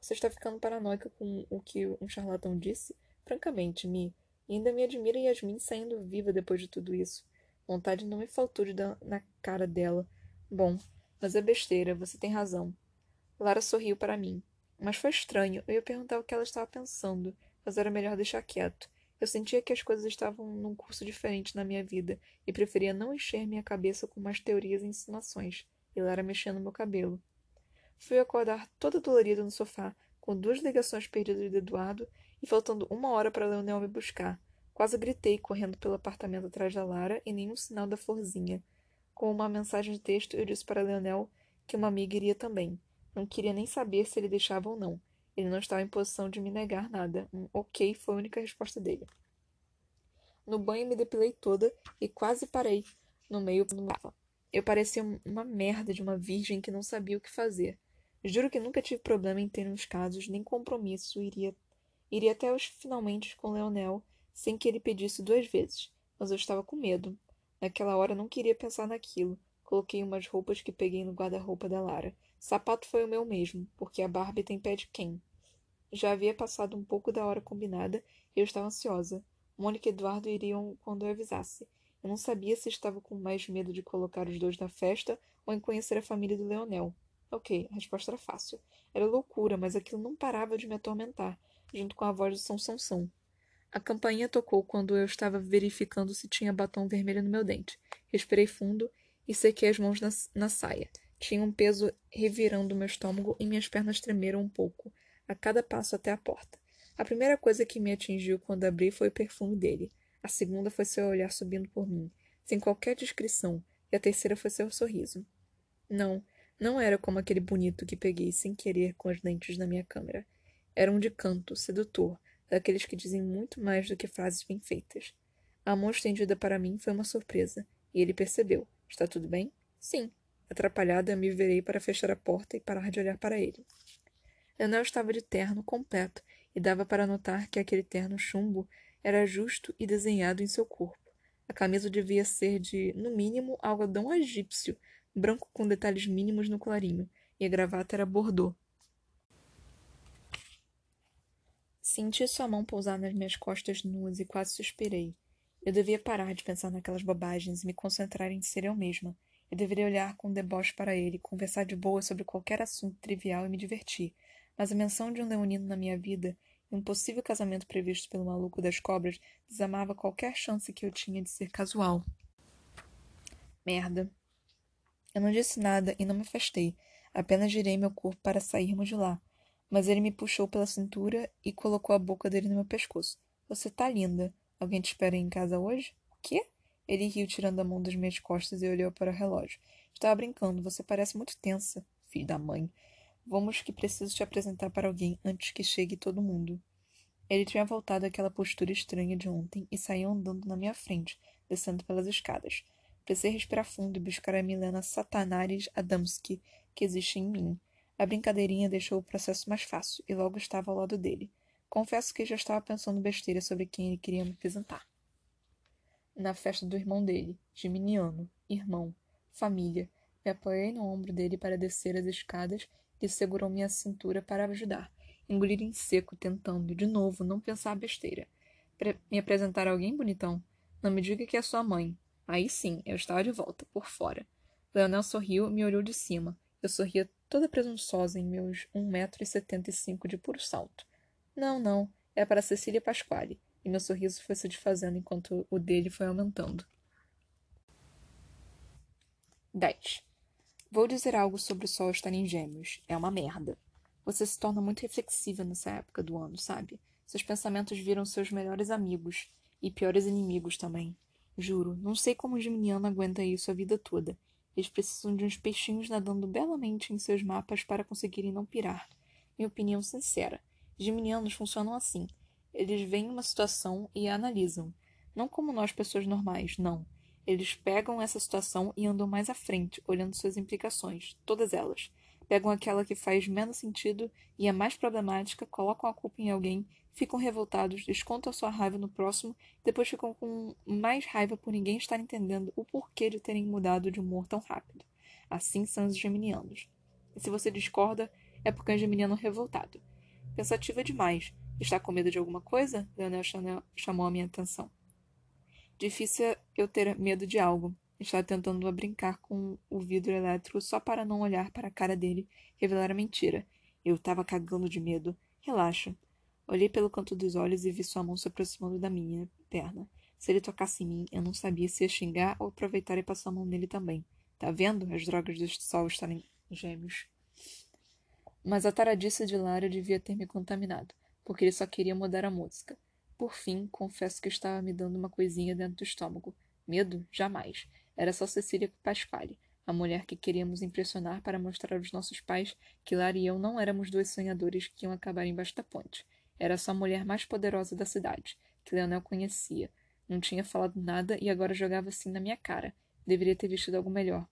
Você está ficando paranoica com o que um charlatão disse? Francamente, Mi. E ainda me admira Yasmin saindo viva depois de tudo isso. Vontade não me faltou de dar na cara dela. Bom, mas é besteira, você tem razão. Lara sorriu para mim. Mas foi estranho. Eu ia perguntar o que ela estava pensando, mas era melhor deixar quieto. Eu sentia que as coisas estavam num curso diferente na minha vida e preferia não encher minha cabeça com mais teorias e insinuações. E Lara mexendo meu cabelo. Fui acordar toda dolorida no sofá, com duas ligações perdidas de Eduardo e faltando uma hora para Leonel me buscar. Quase gritei correndo pelo apartamento atrás da Lara e nenhum sinal da florzinha. Com uma mensagem de texto, eu disse para Leonel que uma amiga iria também. Não queria nem saber se ele deixava ou não. Ele não estava em posição de me negar nada. Um ok foi a única resposta dele. No banho me depilei toda e quase parei no meio do mapa. Eu parecia uma merda de uma virgem que não sabia o que fazer. Juro que nunca tive problema em ter uns casos, nem compromisso. Iria, iria até os finalmente com Leonel, sem que ele pedisse duas vezes. Mas eu estava com medo. Naquela hora não queria pensar naquilo. Coloquei umas roupas que peguei no guarda-roupa da Lara. Sapato foi o meu mesmo, porque a Barbie tem pé de quem? Já havia passado um pouco da hora combinada e eu estava ansiosa. Mônica e Eduardo iriam quando eu avisasse. Eu não sabia se estava com mais medo de colocar os dois na festa ou em conhecer a família do Leonel. Ok, a resposta era fácil. Era loucura, mas aquilo não parava de me atormentar, junto com a voz do São São A campainha tocou quando eu estava verificando se tinha batom vermelho no meu dente. Respirei fundo e sequei as mãos na, na saia. Tinha um peso revirando meu estômago e minhas pernas tremeram um pouco a cada passo até a porta. A primeira coisa que me atingiu quando abri foi o perfume dele. A segunda foi seu olhar subindo por mim, sem qualquer descrição, e a terceira foi seu sorriso. Não, não era como aquele bonito que peguei sem querer com os dentes na minha câmera. Era um de canto, sedutor, daqueles que dizem muito mais do que frases bem feitas. A mão estendida para mim foi uma surpresa, e ele percebeu. Está tudo bem? Sim. Atrapalhada, me virei para fechar a porta e parar de olhar para ele. Leonel estava de terno completo e dava para notar que aquele terno chumbo era justo e desenhado em seu corpo. A camisa devia ser de, no mínimo, algodão egípcio, branco com detalhes mínimos no clarinho, e a gravata era bordô. Senti sua mão pousar nas minhas costas nuas e quase suspirei. Eu devia parar de pensar naquelas bobagens e me concentrar em ser eu mesma. Eu deveria olhar com deboche para ele, conversar de boa sobre qualquer assunto trivial e me divertir. Mas a menção de um leonino na minha vida e um possível casamento previsto pelo maluco das cobras desamava qualquer chance que eu tinha de ser casual. Merda. Eu não disse nada e não me afastei. Apenas girei meu corpo para sairmos de lá. Mas ele me puxou pela cintura e colocou a boca dele no meu pescoço. Você tá linda. Alguém te espera em casa hoje? O quê? Ele riu tirando a mão das minhas costas e olhou para o relógio. Estava brincando. Você parece muito tensa, filho da mãe. Vamos que preciso te apresentar para alguém antes que chegue todo mundo. Ele tinha voltado àquela postura estranha de ontem e saiu andando na minha frente, descendo pelas escadas. Precisei respirar fundo e buscar a Milena Satanares Adamski, que existe em mim. A brincadeirinha deixou o processo mais fácil e logo estava ao lado dele. Confesso que já estava pensando besteira sobre quem ele queria me apresentar. Na festa do irmão dele, Geminiano, irmão, família, me apoiei no ombro dele para descer as escadas e segurou minha cintura para ajudar. Engolir em seco, tentando, de novo, não pensar besteira. Pre me apresentar a alguém, bonitão? Não me diga que é sua mãe. Aí sim, eu estava de volta, por fora. Leonel sorriu e me olhou de cima. Eu sorria toda presunçosa em meus um metro e setenta e cinco de puro salto. Não, não, é para Cecília Pasquale, e meu sorriso foi se desfazendo enquanto o dele foi aumentando. 10. Vou dizer algo sobre o sol estar em gêmeos. É uma merda. Você se torna muito reflexiva nessa época do ano, sabe? Seus pensamentos viram seus melhores amigos e piores inimigos também. Juro, não sei como o Geminiano aguenta isso a vida toda. Eles precisam de uns peixinhos nadando belamente em seus mapas para conseguirem não pirar. Minha opinião sincera. Geminianos funcionam assim. Eles veem uma situação e a analisam. Não como nós, pessoas normais, não. Eles pegam essa situação e andam mais à frente, olhando suas implicações, todas elas. Pegam aquela que faz menos sentido e é mais problemática, colocam a culpa em alguém ficam revoltados, descontam sua raiva no próximo, depois ficam com mais raiva por ninguém estar entendendo o porquê de terem mudado de humor tão rápido. Assim são os geminianos. E se você discorda, é porque é um geminiano revoltado. Pensativa demais. Está com medo de alguma coisa? Leonel chamou a minha atenção. Difícil é eu ter medo de algo. Estava tentando brincar com o vidro elétrico só para não olhar para a cara dele revelar a mentira. Eu estava cagando de medo. Relaxa. Olhei pelo canto dos olhos e vi sua mão se aproximando da minha perna. Se ele tocasse em mim, eu não sabia se ia xingar ou aproveitar e passar a mão nele também. Tá vendo? As drogas do sol estarem gêmeos. Mas a taradice de Lara devia ter me contaminado, porque ele só queria mudar a música. Por fim, confesso que estava me dando uma coisinha dentro do estômago. Medo? Jamais. Era só Cecília Pasquale, a mulher que queríamos impressionar para mostrar aos nossos pais que Lara e eu não éramos dois sonhadores que iam acabar embaixo da ponte. Era só a mulher mais poderosa da cidade, que Leonel conhecia. Não tinha falado nada e agora jogava assim na minha cara. Deveria ter vestido algo melhor.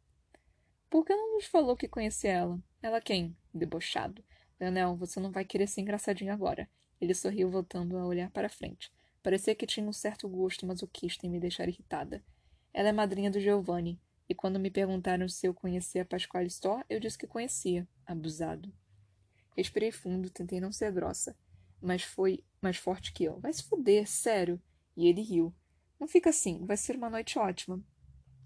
Por que não nos falou que conhecia ela? Ela quem? Debochado. Leonel, você não vai querer ser engraçadinho agora. Ele sorriu, voltando a olhar para frente. Parecia que tinha um certo gosto masoquista em me deixar irritada. Ela é madrinha do Giovanni, e quando me perguntaram se eu conhecia Pasquale Store, eu disse que conhecia. Abusado. Respirei fundo, tentei não ser grossa mas foi mais forte que eu. Vai se fuder, sério. E ele riu. Não fica assim, vai ser uma noite ótima.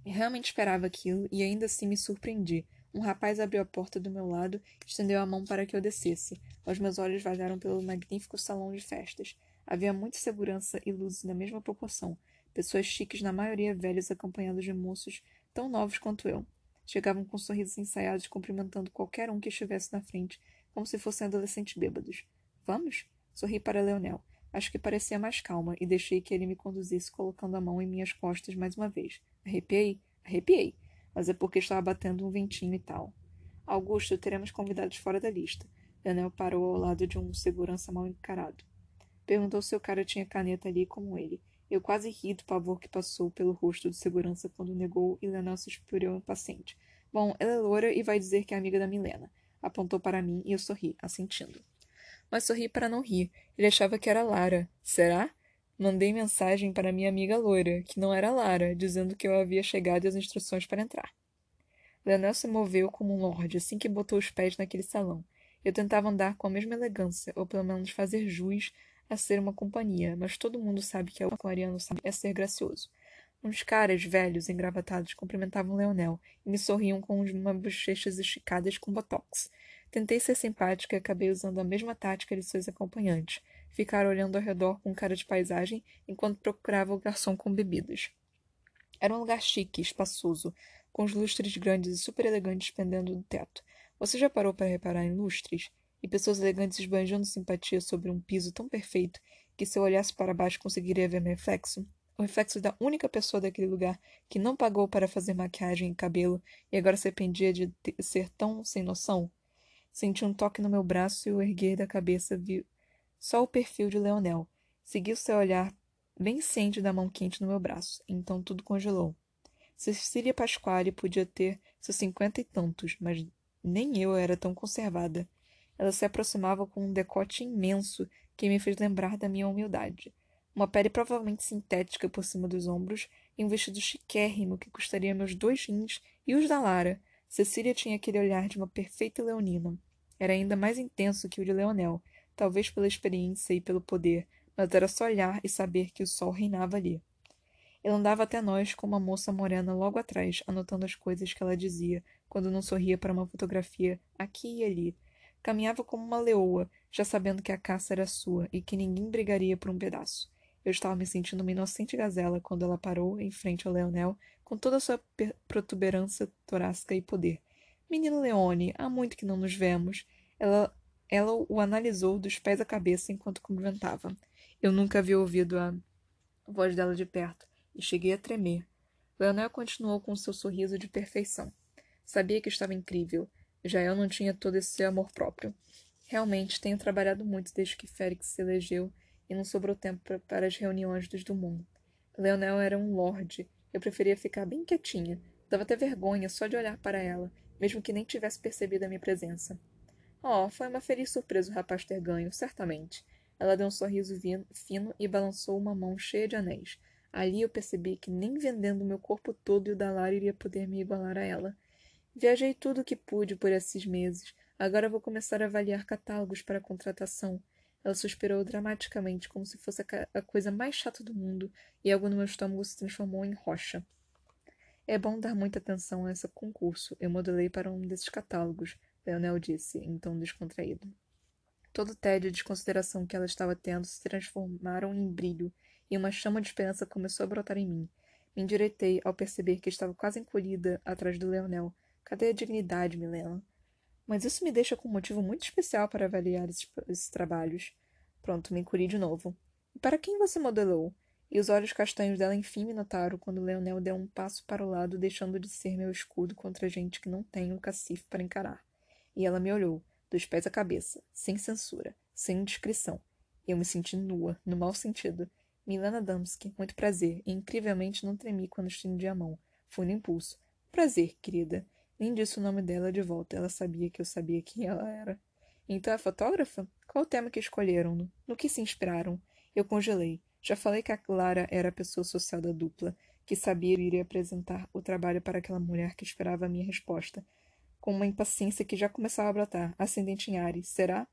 Realmente esperava aquilo e ainda assim me surpreendi. Um rapaz abriu a porta do meu lado e estendeu a mão para que eu descesse. Os meus olhos vagaram pelo magnífico salão de festas. Havia muita segurança e luzes na mesma proporção. Pessoas chiques, na maioria velhas, acompanhadas de moços tão novos quanto eu. Chegavam com sorrisos ensaiados, cumprimentando qualquer um que estivesse na frente, como se fossem adolescentes bêbados. Vamos? Sorri para Leonel. Acho que parecia mais calma e deixei que ele me conduzisse colocando a mão em minhas costas mais uma vez. Arrepiei? Arrepiei. Mas é porque estava batendo um ventinho e tal. Augusto, teremos convidados fora da lista. Leonel parou ao lado de um segurança mal encarado. Perguntou se o cara tinha caneta ali como ele. Eu quase ri do pavor que passou pelo rosto do segurança quando negou e Leonel suspirou impaciente. Bom, ela é loura e vai dizer que é amiga da Milena. Apontou para mim e eu sorri, assentindo mas sorri para não rir. Ele achava que era Lara. Será? Mandei mensagem para minha amiga loira, que não era Lara, dizendo que eu havia chegado e as instruções para entrar. Leonel se moveu como um lorde assim que botou os pés naquele salão. Eu tentava andar com a mesma elegância, ou pelo menos fazer jus a ser uma companhia, mas todo mundo sabe que o aquariano sabe é ser gracioso. Uns caras velhos, engravatados, cumprimentavam Leonel e me sorriam com umas bochechas esticadas com botox. Tentei ser simpática e acabei usando a mesma tática de seus acompanhantes, ficar olhando ao redor com cara de paisagem enquanto procurava o garçom com bebidas. Era um lugar chique, espaçoso, com os lustres grandes e super elegantes pendendo do teto. Você já parou para reparar em lustres? E pessoas elegantes esbanjando simpatia sobre um piso tão perfeito que se eu olhasse para baixo conseguiria ver meu reflexo? O reflexo da única pessoa daquele lugar que não pagou para fazer maquiagem e cabelo e agora se arrependia de ser tão sem noção? Senti um toque no meu braço e o erguer da cabeça vi só o perfil de Leonel. Segui o seu olhar bem ciente da mão quente no meu braço. Então tudo congelou. Cecília Pasquale podia ter seus cinquenta e tantos, mas nem eu era tão conservada. Ela se aproximava com um decote imenso que me fez lembrar da minha humildade. Uma pele provavelmente sintética por cima dos ombros e um vestido chiquérrimo que custaria meus dois rins e os da Lara. Cecília tinha aquele olhar de uma perfeita leonina. Era ainda mais intenso que o de Leonel, talvez pela experiência e pelo poder, mas era só olhar e saber que o sol reinava ali. Ele andava até nós com uma moça morena logo atrás, anotando as coisas que ela dizia, quando não sorria para uma fotografia aqui e ali. Caminhava como uma leoa, já sabendo que a caça era sua e que ninguém brigaria por um pedaço. Eu estava me sentindo uma inocente gazela quando ela parou em frente ao Leonel, com toda a sua protuberância torácica e poder. Menino Leone, há muito que não nos vemos. Ela ela o analisou dos pés à cabeça enquanto cumprimentava. Eu nunca havia ouvido a voz dela de perto e cheguei a tremer. Leonel continuou com seu sorriso de perfeição. Sabia que estava incrível. Já eu não tinha todo esse amor próprio. Realmente tenho trabalhado muito desde que Félix se elegeu e não sobrou tempo para as reuniões dos Dumont. Leonel era um lorde. Eu preferia ficar bem quietinha. Dava até vergonha só de olhar para ela, mesmo que nem tivesse percebido a minha presença. Oh, foi uma feliz surpresa o rapaz ter ganho, certamente. Ela deu um sorriso fino e balançou uma mão cheia de anéis. Ali eu percebi que nem vendendo meu corpo todo e o da Lara iria poder me igualar a ela. Viajei tudo o que pude por esses meses. Agora vou começar a avaliar catálogos para contratação. Ela suspirou dramaticamente, como se fosse a coisa mais chata do mundo, e algo no meu estômago se transformou em rocha. É bom dar muita atenção a esse concurso. Eu modelei para um desses catálogos. Leonel disse, em tom descontraído. Todo o tédio e desconsideração que ela estava tendo se transformaram em brilho, e uma chama de esperança começou a brotar em mim. Me endireitei ao perceber que estava quase encolhida atrás do Leonel. Cadê a dignidade, Milena? Mas isso me deixa com um motivo muito especial para avaliar esses, esses trabalhos. Pronto, me encolhi de novo. E para quem você modelou? E os olhos castanhos dela enfim me notaram quando Leonel deu um passo para o lado, deixando de ser meu escudo contra gente que não tem um cacife para encarar. E ela me olhou, dos pés à cabeça, sem censura, sem indiscrição. Eu me senti nua, no mau sentido. Milana Damsky, muito prazer, e incrivelmente não tremi quando estendi a mão. Foi no impulso. Prazer, querida. Nem disse o nome dela de volta. Ela sabia que eu sabia quem ela era. Então é fotógrafa? Qual o tema que escolheram? No, no que se inspiraram? Eu congelei. Já falei que a Clara era a pessoa social da dupla, que sabia iria apresentar o trabalho para aquela mulher que esperava a minha resposta com uma impaciência que já começava a brotar, ascendente em Ares. Será?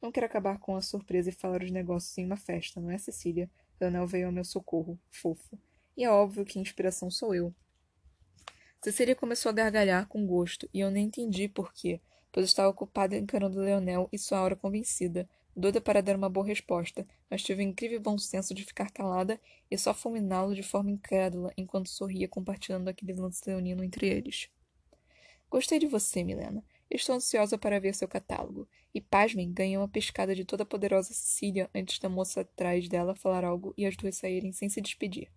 Não quero acabar com a surpresa e falar os negócios em uma festa, não é, Cecília? Leonel veio ao meu socorro, fofo. E é óbvio que a inspiração sou eu. Cecília começou a gargalhar com gosto, e eu nem entendi por quê, pois estava ocupada encarando Leonel e sua aura convencida, doida para dar uma boa resposta, mas tive o incrível bom senso de ficar calada e só fulminá-lo de forma incrédula enquanto sorria compartilhando aquele lance leonino entre eles. Gostei de você, Milena. Estou ansiosa para ver seu catálogo. E, pasmem, ganhei uma pescada de toda a poderosa Cecília antes da moça atrás dela falar algo e as duas saírem sem se despedir.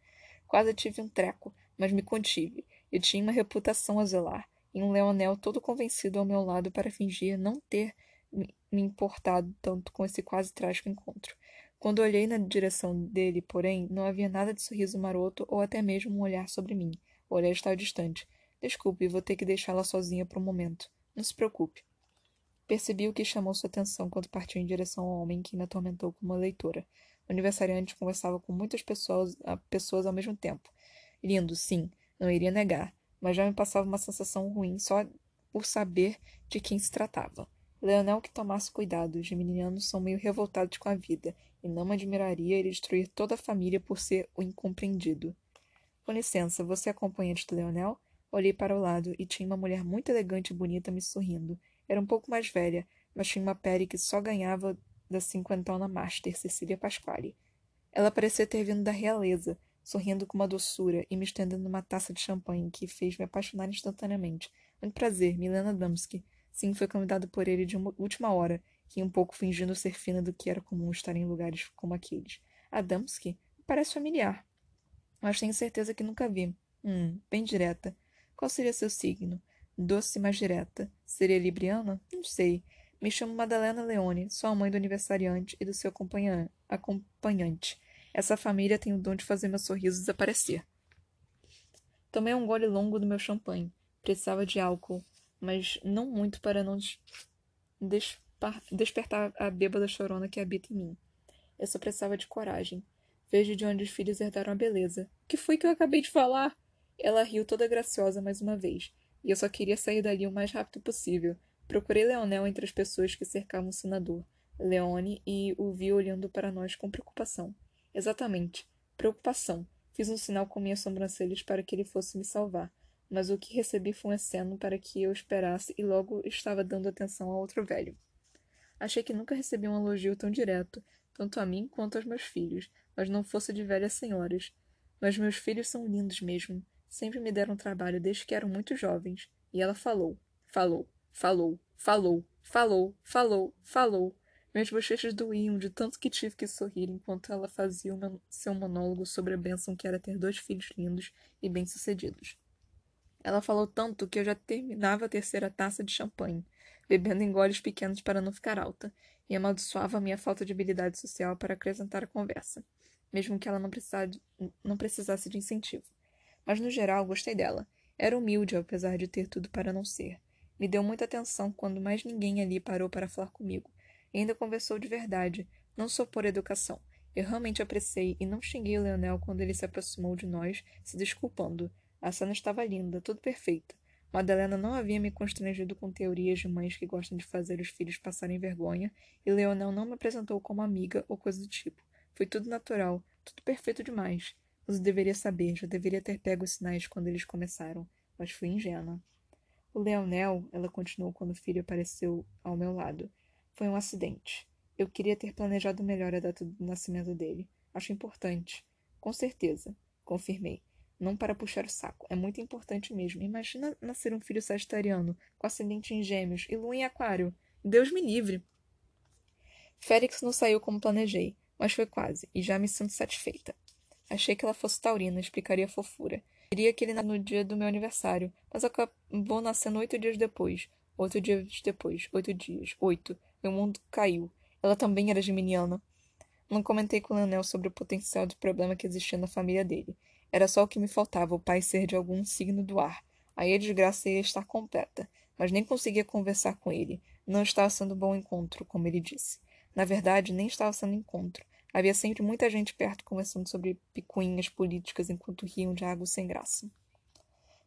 Quase tive um treco, mas me contive. Eu tinha uma reputação a zelar, e um Leonel todo convencido ao meu lado para fingir não ter me importado tanto com esse quase trágico encontro. Quando olhei na direção dele, porém, não havia nada de sorriso maroto ou até mesmo um olhar sobre mim. O olhar estava distante. Desculpe, vou ter que deixá-la sozinha por um momento. Não se preocupe. Percebi o que chamou sua atenção quando partiu em direção ao homem que me atormentou como leitora. O aniversariante conversava com muitas pessoas, pessoas ao mesmo tempo. Lindo, sim, não iria negar, mas já me passava uma sensação ruim só por saber de quem se tratava. Leonel que tomasse cuidado, os geminianos são meio revoltados com a vida, e não me admiraria ele destruir toda a família por ser o incompreendido. Com licença, você é acompanhante do Leonel? Olhei para o lado e tinha uma mulher muito elegante e bonita me sorrindo. Era um pouco mais velha, mas tinha uma pele que só ganhava da cinquentona master Cecília Pasquale. Ela parecia ter vindo da realeza, sorrindo com uma doçura e me estendendo uma taça de champanhe que fez me apaixonar instantaneamente. Muito prazer, Milena Damsky. Sim, foi convidada por ele de última hora, que um pouco fingindo ser fina do que era comum estar em lugares como aqueles. Adamski parece familiar. Mas tenho certeza que nunca vi. Hum, bem direta. Qual seria seu signo? Doce, mas direta. Seria libriana? Não sei. Me chamo Madalena Leone, sou a mãe do aniversariante e do seu acompanhante. Essa família tem o dom de fazer meu sorriso desaparecer. Tomei um gole longo do meu champanhe. Precisava de álcool, mas não muito para não des despertar a bêbada chorona que habita em mim. Eu só precisava de coragem. Vejo de onde os filhos herdaram a beleza. Que foi que eu acabei de falar? Ela riu toda graciosa mais uma vez, e eu só queria sair dali o mais rápido possível. Procurei Leonel entre as pessoas que cercavam o senador, Leone, e o vi olhando para nós com preocupação. Exatamente. Preocupação. Fiz um sinal com minhas sobrancelhas para que ele fosse me salvar, mas o que recebi foi um aceno para que eu esperasse e logo estava dando atenção a outro velho. Achei que nunca recebi um elogio tão direto, tanto a mim quanto aos meus filhos, mas não fosse de velhas senhoras. Mas meus filhos são lindos mesmo. Sempre me deram trabalho desde que eram muito jovens. E ela falou, falou, falou, falou, falou, falou, falou. Meus bochechos doíam de tanto que tive que sorrir enquanto ela fazia seu monólogo sobre a bênção que era ter dois filhos lindos e bem-sucedidos. Ela falou tanto que eu já terminava a terceira taça de champanhe, bebendo em goles pequenos para não ficar alta, e amaldiçoava a minha falta de habilidade social para acrescentar a conversa, mesmo que ela não não precisasse de incentivo. Mas, no geral, gostei dela. Era humilde, apesar de ter tudo para não ser. Me deu muita atenção quando mais ninguém ali parou para falar comigo. E ainda conversou de verdade, não só por educação. Eu realmente apreciei e não xinguei o Leonel quando ele se aproximou de nós, se desculpando. A cena estava linda, tudo perfeito. Madalena não havia me constrangido com teorias de mães que gostam de fazer os filhos passarem vergonha, e Leonel não me apresentou como amiga ou coisa do tipo. Foi tudo natural, tudo perfeito demais. Mas eu deveria saber, já deveria ter pego os sinais quando eles começaram, mas fui ingênua. O Leonel, ela continuou quando o filho apareceu ao meu lado. Foi um acidente. Eu queria ter planejado melhor a data do nascimento dele. Acho importante. Com certeza, confirmei. Não para puxar o saco. É muito importante mesmo. Imagina nascer um filho sagitariano, com ascendente em gêmeos e lua em aquário. Deus me livre. Félix não saiu como planejei, mas foi quase, e já me sinto satisfeita. Achei que ela fosse taurina, explicaria a fofura. Queria que ele nascesse no dia do meu aniversário, mas acabou nascendo oito dias depois. Oito dias depois. Oito dias. Oito. Meu mundo caiu. Ela também era geminiana. Não comentei com o Leonel sobre o potencial de problema que existia na família dele. Era só o que me faltava, o pai ser de algum signo do ar. Aí a desgraça ia estar completa, mas nem conseguia conversar com ele. Não estava sendo bom encontro, como ele disse. Na verdade, nem estava sendo encontro. Havia sempre muita gente perto conversando sobre picuinhas políticas enquanto riam de água sem graça.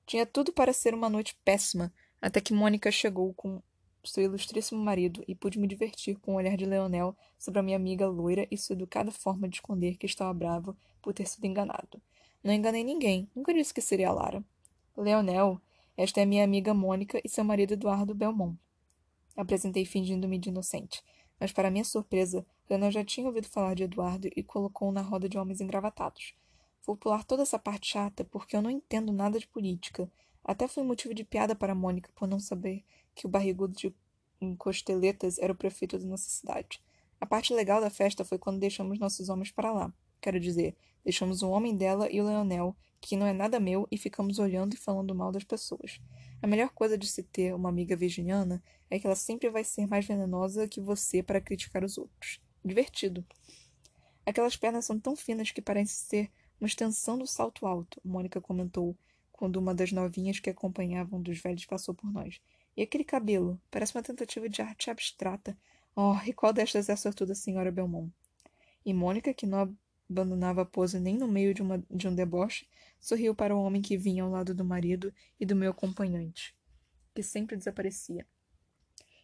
Tinha tudo para ser uma noite péssima, até que Mônica chegou com seu ilustríssimo marido e pude me divertir com o olhar de Leonel sobre a minha amiga loira e sua educada forma de esconder que estava bravo por ter sido enganado. Não enganei ninguém. Nunca disse que seria a Lara. Leonel, esta é minha amiga Mônica e seu marido Eduardo Belmont. Apresentei fingindo-me de inocente. Mas, para minha surpresa, Leonel já tinha ouvido falar de Eduardo e colocou-o na roda de homens engravatados. Vou pular toda essa parte chata porque eu não entendo nada de política. Até foi motivo de piada para Mônica por não saber que o barrigudo de costeletas era o prefeito da nossa cidade. A parte legal da festa foi quando deixamos nossos homens para lá. Quero dizer, Deixamos o homem dela e o Leonel, que não é nada meu, e ficamos olhando e falando mal das pessoas. A melhor coisa de se ter uma amiga virginiana é que ela sempre vai ser mais venenosa que você para criticar os outros. Divertido. Aquelas pernas são tão finas que parecem ser uma extensão do salto alto, Mônica comentou, quando uma das novinhas que acompanhavam dos velhos passou por nós. E aquele cabelo? Parece uma tentativa de arte abstrata. Oh, e qual destas é a sortuda senhora Belmont? E Mônica, que não abandonava a pose nem no meio de, uma, de um deboche, sorriu para o homem que vinha ao lado do marido e do meu acompanhante, que sempre desaparecia.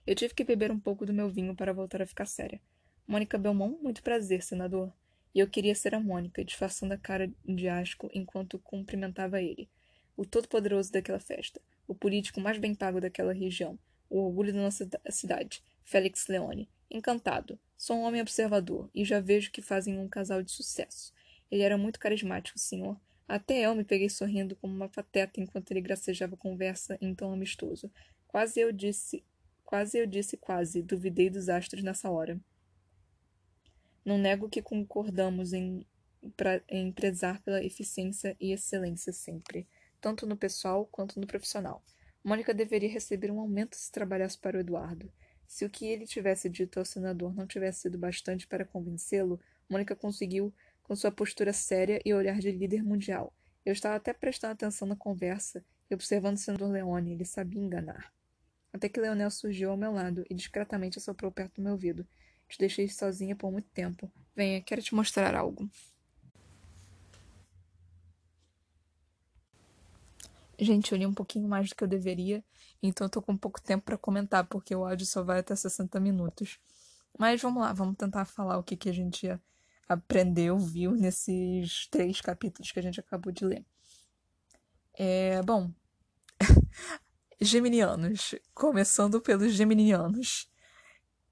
Eu tive que beber um pouco do meu vinho para voltar a ficar séria. Mônica Belmont, muito prazer, senador. E eu queria ser a Mônica, disfarçando a cara de asco enquanto cumprimentava ele. O todo-poderoso daquela festa, o político mais bem pago daquela região, o orgulho da nossa cidade, Félix Leone. Encantado. Sou um homem observador e já vejo que fazem um casal de sucesso. Ele era muito carismático, senhor. Até eu me peguei sorrindo como uma pateta enquanto ele gracejava conversa em tom amistoso. Quase eu disse, quase eu disse quase, duvidei dos astros nessa hora. Não nego que concordamos em, pra, em prezar pela eficiência e excelência sempre, tanto no pessoal quanto no profissional. Mônica deveria receber um aumento se trabalhasse para o Eduardo. Se o que ele tivesse dito ao senador não tivesse sido bastante para convencê-lo, Mônica conseguiu com sua postura séria e olhar de líder mundial. Eu estava até prestando atenção na conversa e observando o senador Leone. Ele sabia enganar. Até que Leonel surgiu ao meu lado e discretamente assoprou perto do meu ouvido. Te deixei sozinha por muito tempo. Venha, quero te mostrar algo. Gente, eu li um pouquinho mais do que eu deveria, então eu tô com pouco tempo para comentar, porque o áudio só vai até 60 minutos. Mas vamos lá, vamos tentar falar o que, que a gente aprendeu, viu nesses três capítulos que a gente acabou de ler. É, bom, Geminianos, começando pelos Geminianos.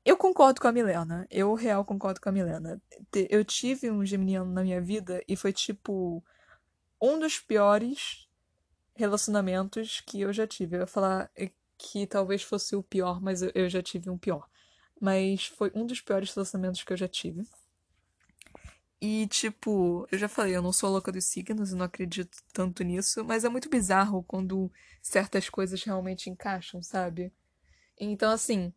Eu concordo com a Milena, eu real concordo com a Milena. Eu tive um Geminiano na minha vida e foi tipo um dos piores relacionamentos que eu já tive. Eu ia falar que talvez fosse o pior, mas eu já tive um pior. Mas foi um dos piores relacionamentos que eu já tive. E, tipo, eu já falei, eu não sou louca dos signos, eu não acredito tanto nisso, mas é muito bizarro quando certas coisas realmente encaixam, sabe? Então, assim,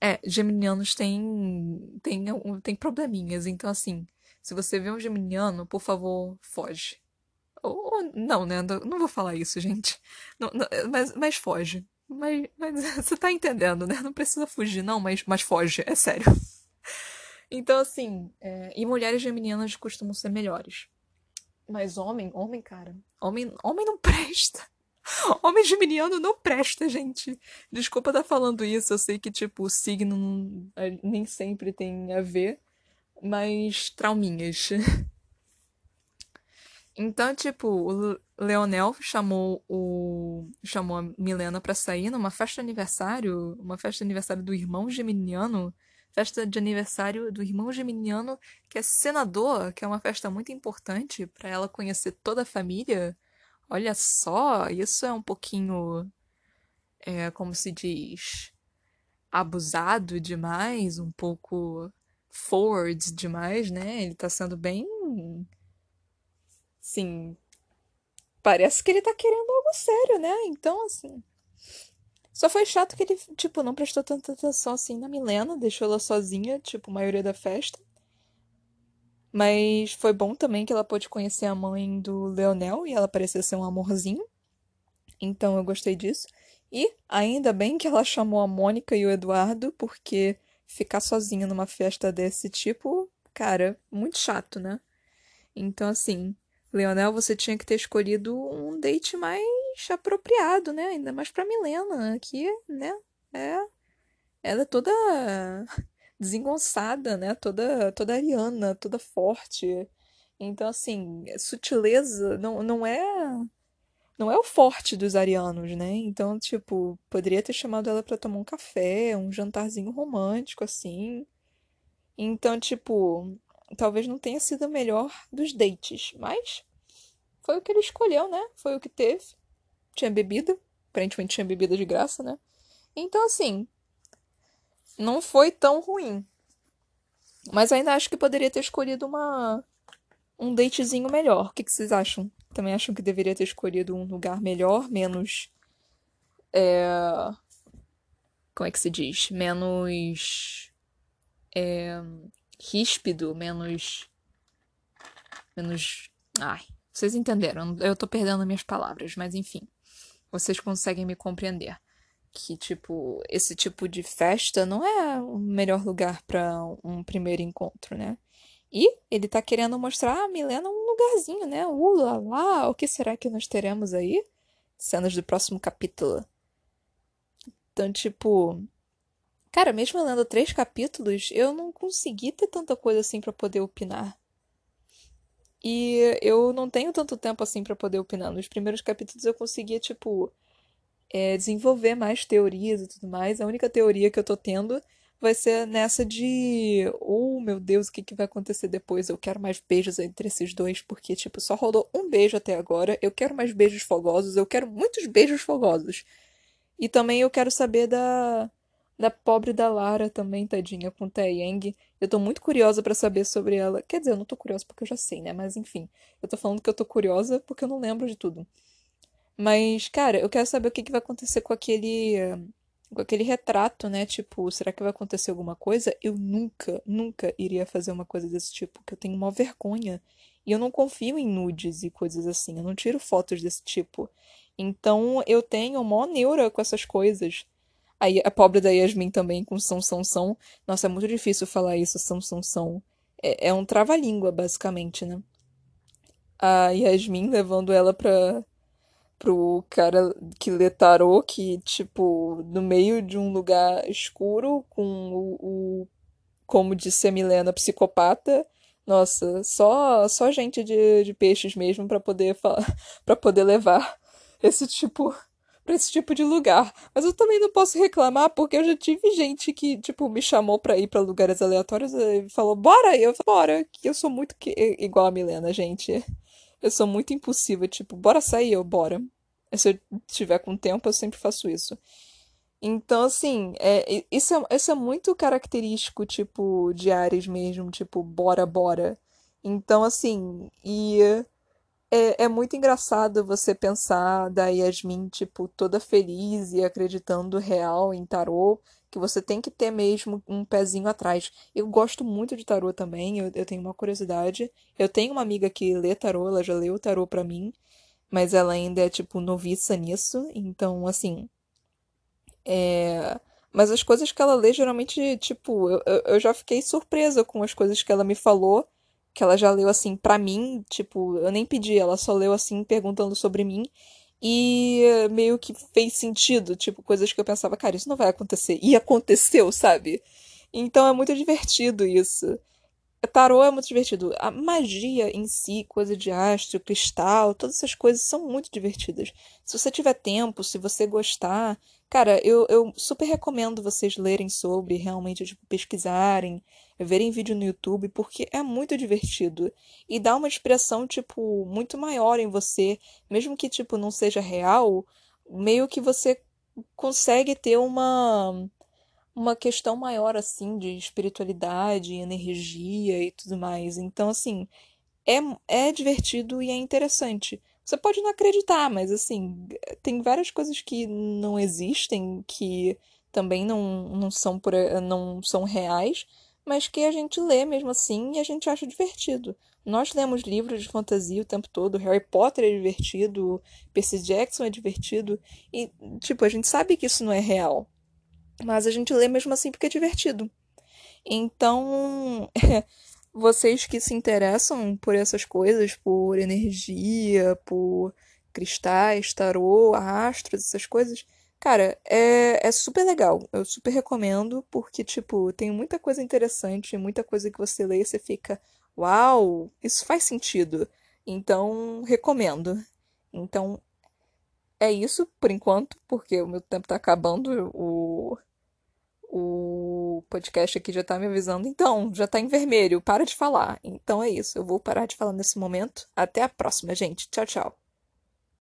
é, geminianos têm, têm, têm probleminhas. Então, assim, se você vê um geminiano, por favor, foge. Ou, não, né? Não vou falar isso, gente. Não, não, mas, mas foge. Mas, mas você tá entendendo, né? Não precisa fugir, não, mas, mas foge, é sério. Então, assim, é, e mulheres geminianas costumam ser melhores. Mas homem, homem, cara, homem, homem não presta. Homem geminiano não presta, gente. Desculpa estar tá falando isso, eu sei que, tipo, o signo é, nem sempre tem a ver, mas trauminhas. Então, tipo, o Leonel chamou o chamou a Milena para sair numa festa de aniversário, uma festa de aniversário do irmão geminiano festa de aniversário do irmão geminiano, que é senador, que é uma festa muito importante para ela conhecer toda a família. Olha só, isso é um pouquinho. É, como se diz? Abusado demais, um pouco forward demais, né? Ele tá sendo bem. Sim. Parece que ele tá querendo algo sério, né? Então, assim. Só foi chato que ele, tipo, não prestou tanta atenção assim na Milena, deixou ela sozinha, tipo, a maioria da festa. Mas foi bom também que ela pôde conhecer a mãe do Leonel e ela parecia ser um amorzinho. Então eu gostei disso. E ainda bem que ela chamou a Mônica e o Eduardo, porque ficar sozinha numa festa desse tipo, cara, muito chato, né? Então, assim, Leonel, você tinha que ter escolhido um date mais apropriado, né? Ainda mais pra Milena, que, né, é. Ela é toda desengonçada, né? Toda, toda ariana, toda forte. Então, assim, sutileza não, não é. Não é o forte dos arianos, né? Então, tipo, poderia ter chamado ela para tomar um café, um jantarzinho romântico, assim. Então, tipo, talvez não tenha sido o melhor dos dates, mas foi o que ele escolheu, né? Foi o que teve tinha bebida, aparentemente tinha bebida de graça, né? Então, assim, não foi tão ruim. Mas ainda acho que poderia ter escolhido uma um datezinho melhor. O que, que vocês acham? Também acham que deveria ter escolhido um lugar melhor, menos. É... Como é que se diz? Menos. É... Ríspido, menos. Menos. Ai, vocês entenderam. Eu tô perdendo minhas palavras, mas enfim vocês conseguem me compreender. Que, tipo, esse tipo de festa não é o melhor lugar para um primeiro encontro, né? E ele tá querendo mostrar a Milena um lugarzinho, né? Lá, lá, o que será que nós teremos aí? Cenas do próximo capítulo. Então, tipo, Cara, mesmo lendo três capítulos, eu não consegui ter tanta coisa assim para poder opinar. E eu não tenho tanto tempo assim para poder opinar. Nos primeiros capítulos eu conseguia, tipo, é, desenvolver mais teorias e tudo mais. A única teoria que eu tô tendo vai ser nessa de. Oh, meu Deus, o que, que vai acontecer depois? Eu quero mais beijos entre esses dois, porque, tipo, só rolou um beijo até agora. Eu quero mais beijos fogosos. Eu quero muitos beijos fogosos. E também eu quero saber da da pobre da Lara também, tadinha, com Taeyang. Eu tô muito curiosa para saber sobre ela. Quer dizer, eu não tô curiosa porque eu já sei, né? Mas enfim, eu tô falando que eu tô curiosa porque eu não lembro de tudo. Mas, cara, eu quero saber o que, que vai acontecer com aquele. Com aquele retrato, né? Tipo, será que vai acontecer alguma coisa? Eu nunca, nunca iria fazer uma coisa desse tipo, porque eu tenho uma vergonha. E eu não confio em nudes e coisas assim. Eu não tiro fotos desse tipo. Então eu tenho mó neura com essas coisas. Aí a pobre da Yasmin também com São São São. Nossa, é muito difícil falar isso, São São São. É, é um trava-língua, basicamente, né? A Yasmin levando ela pra, pro cara que lê tarô, que, tipo, no meio de um lugar escuro, com o, o como disse a Milena, psicopata. Nossa, só só gente de, de peixes mesmo para poder para poder levar esse tipo para esse tipo de lugar. Mas eu também não posso reclamar porque eu já tive gente que, tipo, me chamou pra ir para lugares aleatórios e falou, bora! E eu falei, bora, que eu sou muito que... igual a Milena, gente. Eu sou muito impulsiva, tipo, bora sair, eu, bora. Se eu tiver com tempo, eu sempre faço isso. Então, assim, é, isso, é, isso é muito característico, tipo, de Ares mesmo, tipo, bora, bora. Então, assim, e é, é muito engraçado você pensar da Yasmin, tipo, toda feliz e acreditando real em tarô, que você tem que ter mesmo um pezinho atrás. Eu gosto muito de tarô também, eu, eu tenho uma curiosidade. Eu tenho uma amiga que lê tarô, ela já leu tarô pra mim, mas ela ainda é, tipo, noviça nisso, então, assim. É. Mas as coisas que ela lê, geralmente, tipo, eu, eu já fiquei surpresa com as coisas que ela me falou que ela já leu assim pra mim, tipo, eu nem pedi, ela só leu assim perguntando sobre mim e meio que fez sentido, tipo, coisas que eu pensava, cara, isso não vai acontecer. E aconteceu, sabe? Então é muito divertido isso. Tarô é muito divertido. A magia em si, coisa de astro, cristal, todas essas coisas são muito divertidas. Se você tiver tempo, se você gostar, cara, eu, eu super recomendo vocês lerem sobre, realmente, tipo, pesquisarem, verem vídeo no YouTube, porque é muito divertido. E dá uma expressão, tipo, muito maior em você. Mesmo que, tipo, não seja real, meio que você consegue ter uma uma questão maior assim de espiritualidade, energia e tudo mais. Então, assim, é, é divertido e é interessante. Você pode não acreditar, mas assim, tem várias coisas que não existem, que também não, não, são, por, não são reais, mas que a gente lê mesmo assim e a gente acha divertido. Nós lemos livros de fantasia o tempo todo, Harry Potter é divertido, Percy Jackson é divertido, e, tipo, a gente sabe que isso não é real, mas a gente lê mesmo assim porque é divertido. Então, vocês que se interessam por essas coisas, por energia, por cristais, tarô, astros, essas coisas, Cara, é, é super legal. Eu super recomendo, porque, tipo, tem muita coisa interessante, muita coisa que você lê e você fica, uau, isso faz sentido. Então, recomendo. Então, é isso por enquanto, porque o meu tempo tá acabando. O, o podcast aqui já tá me avisando. Então, já tá em vermelho, para de falar. Então é isso. Eu vou parar de falar nesse momento. Até a próxima, gente. Tchau, tchau.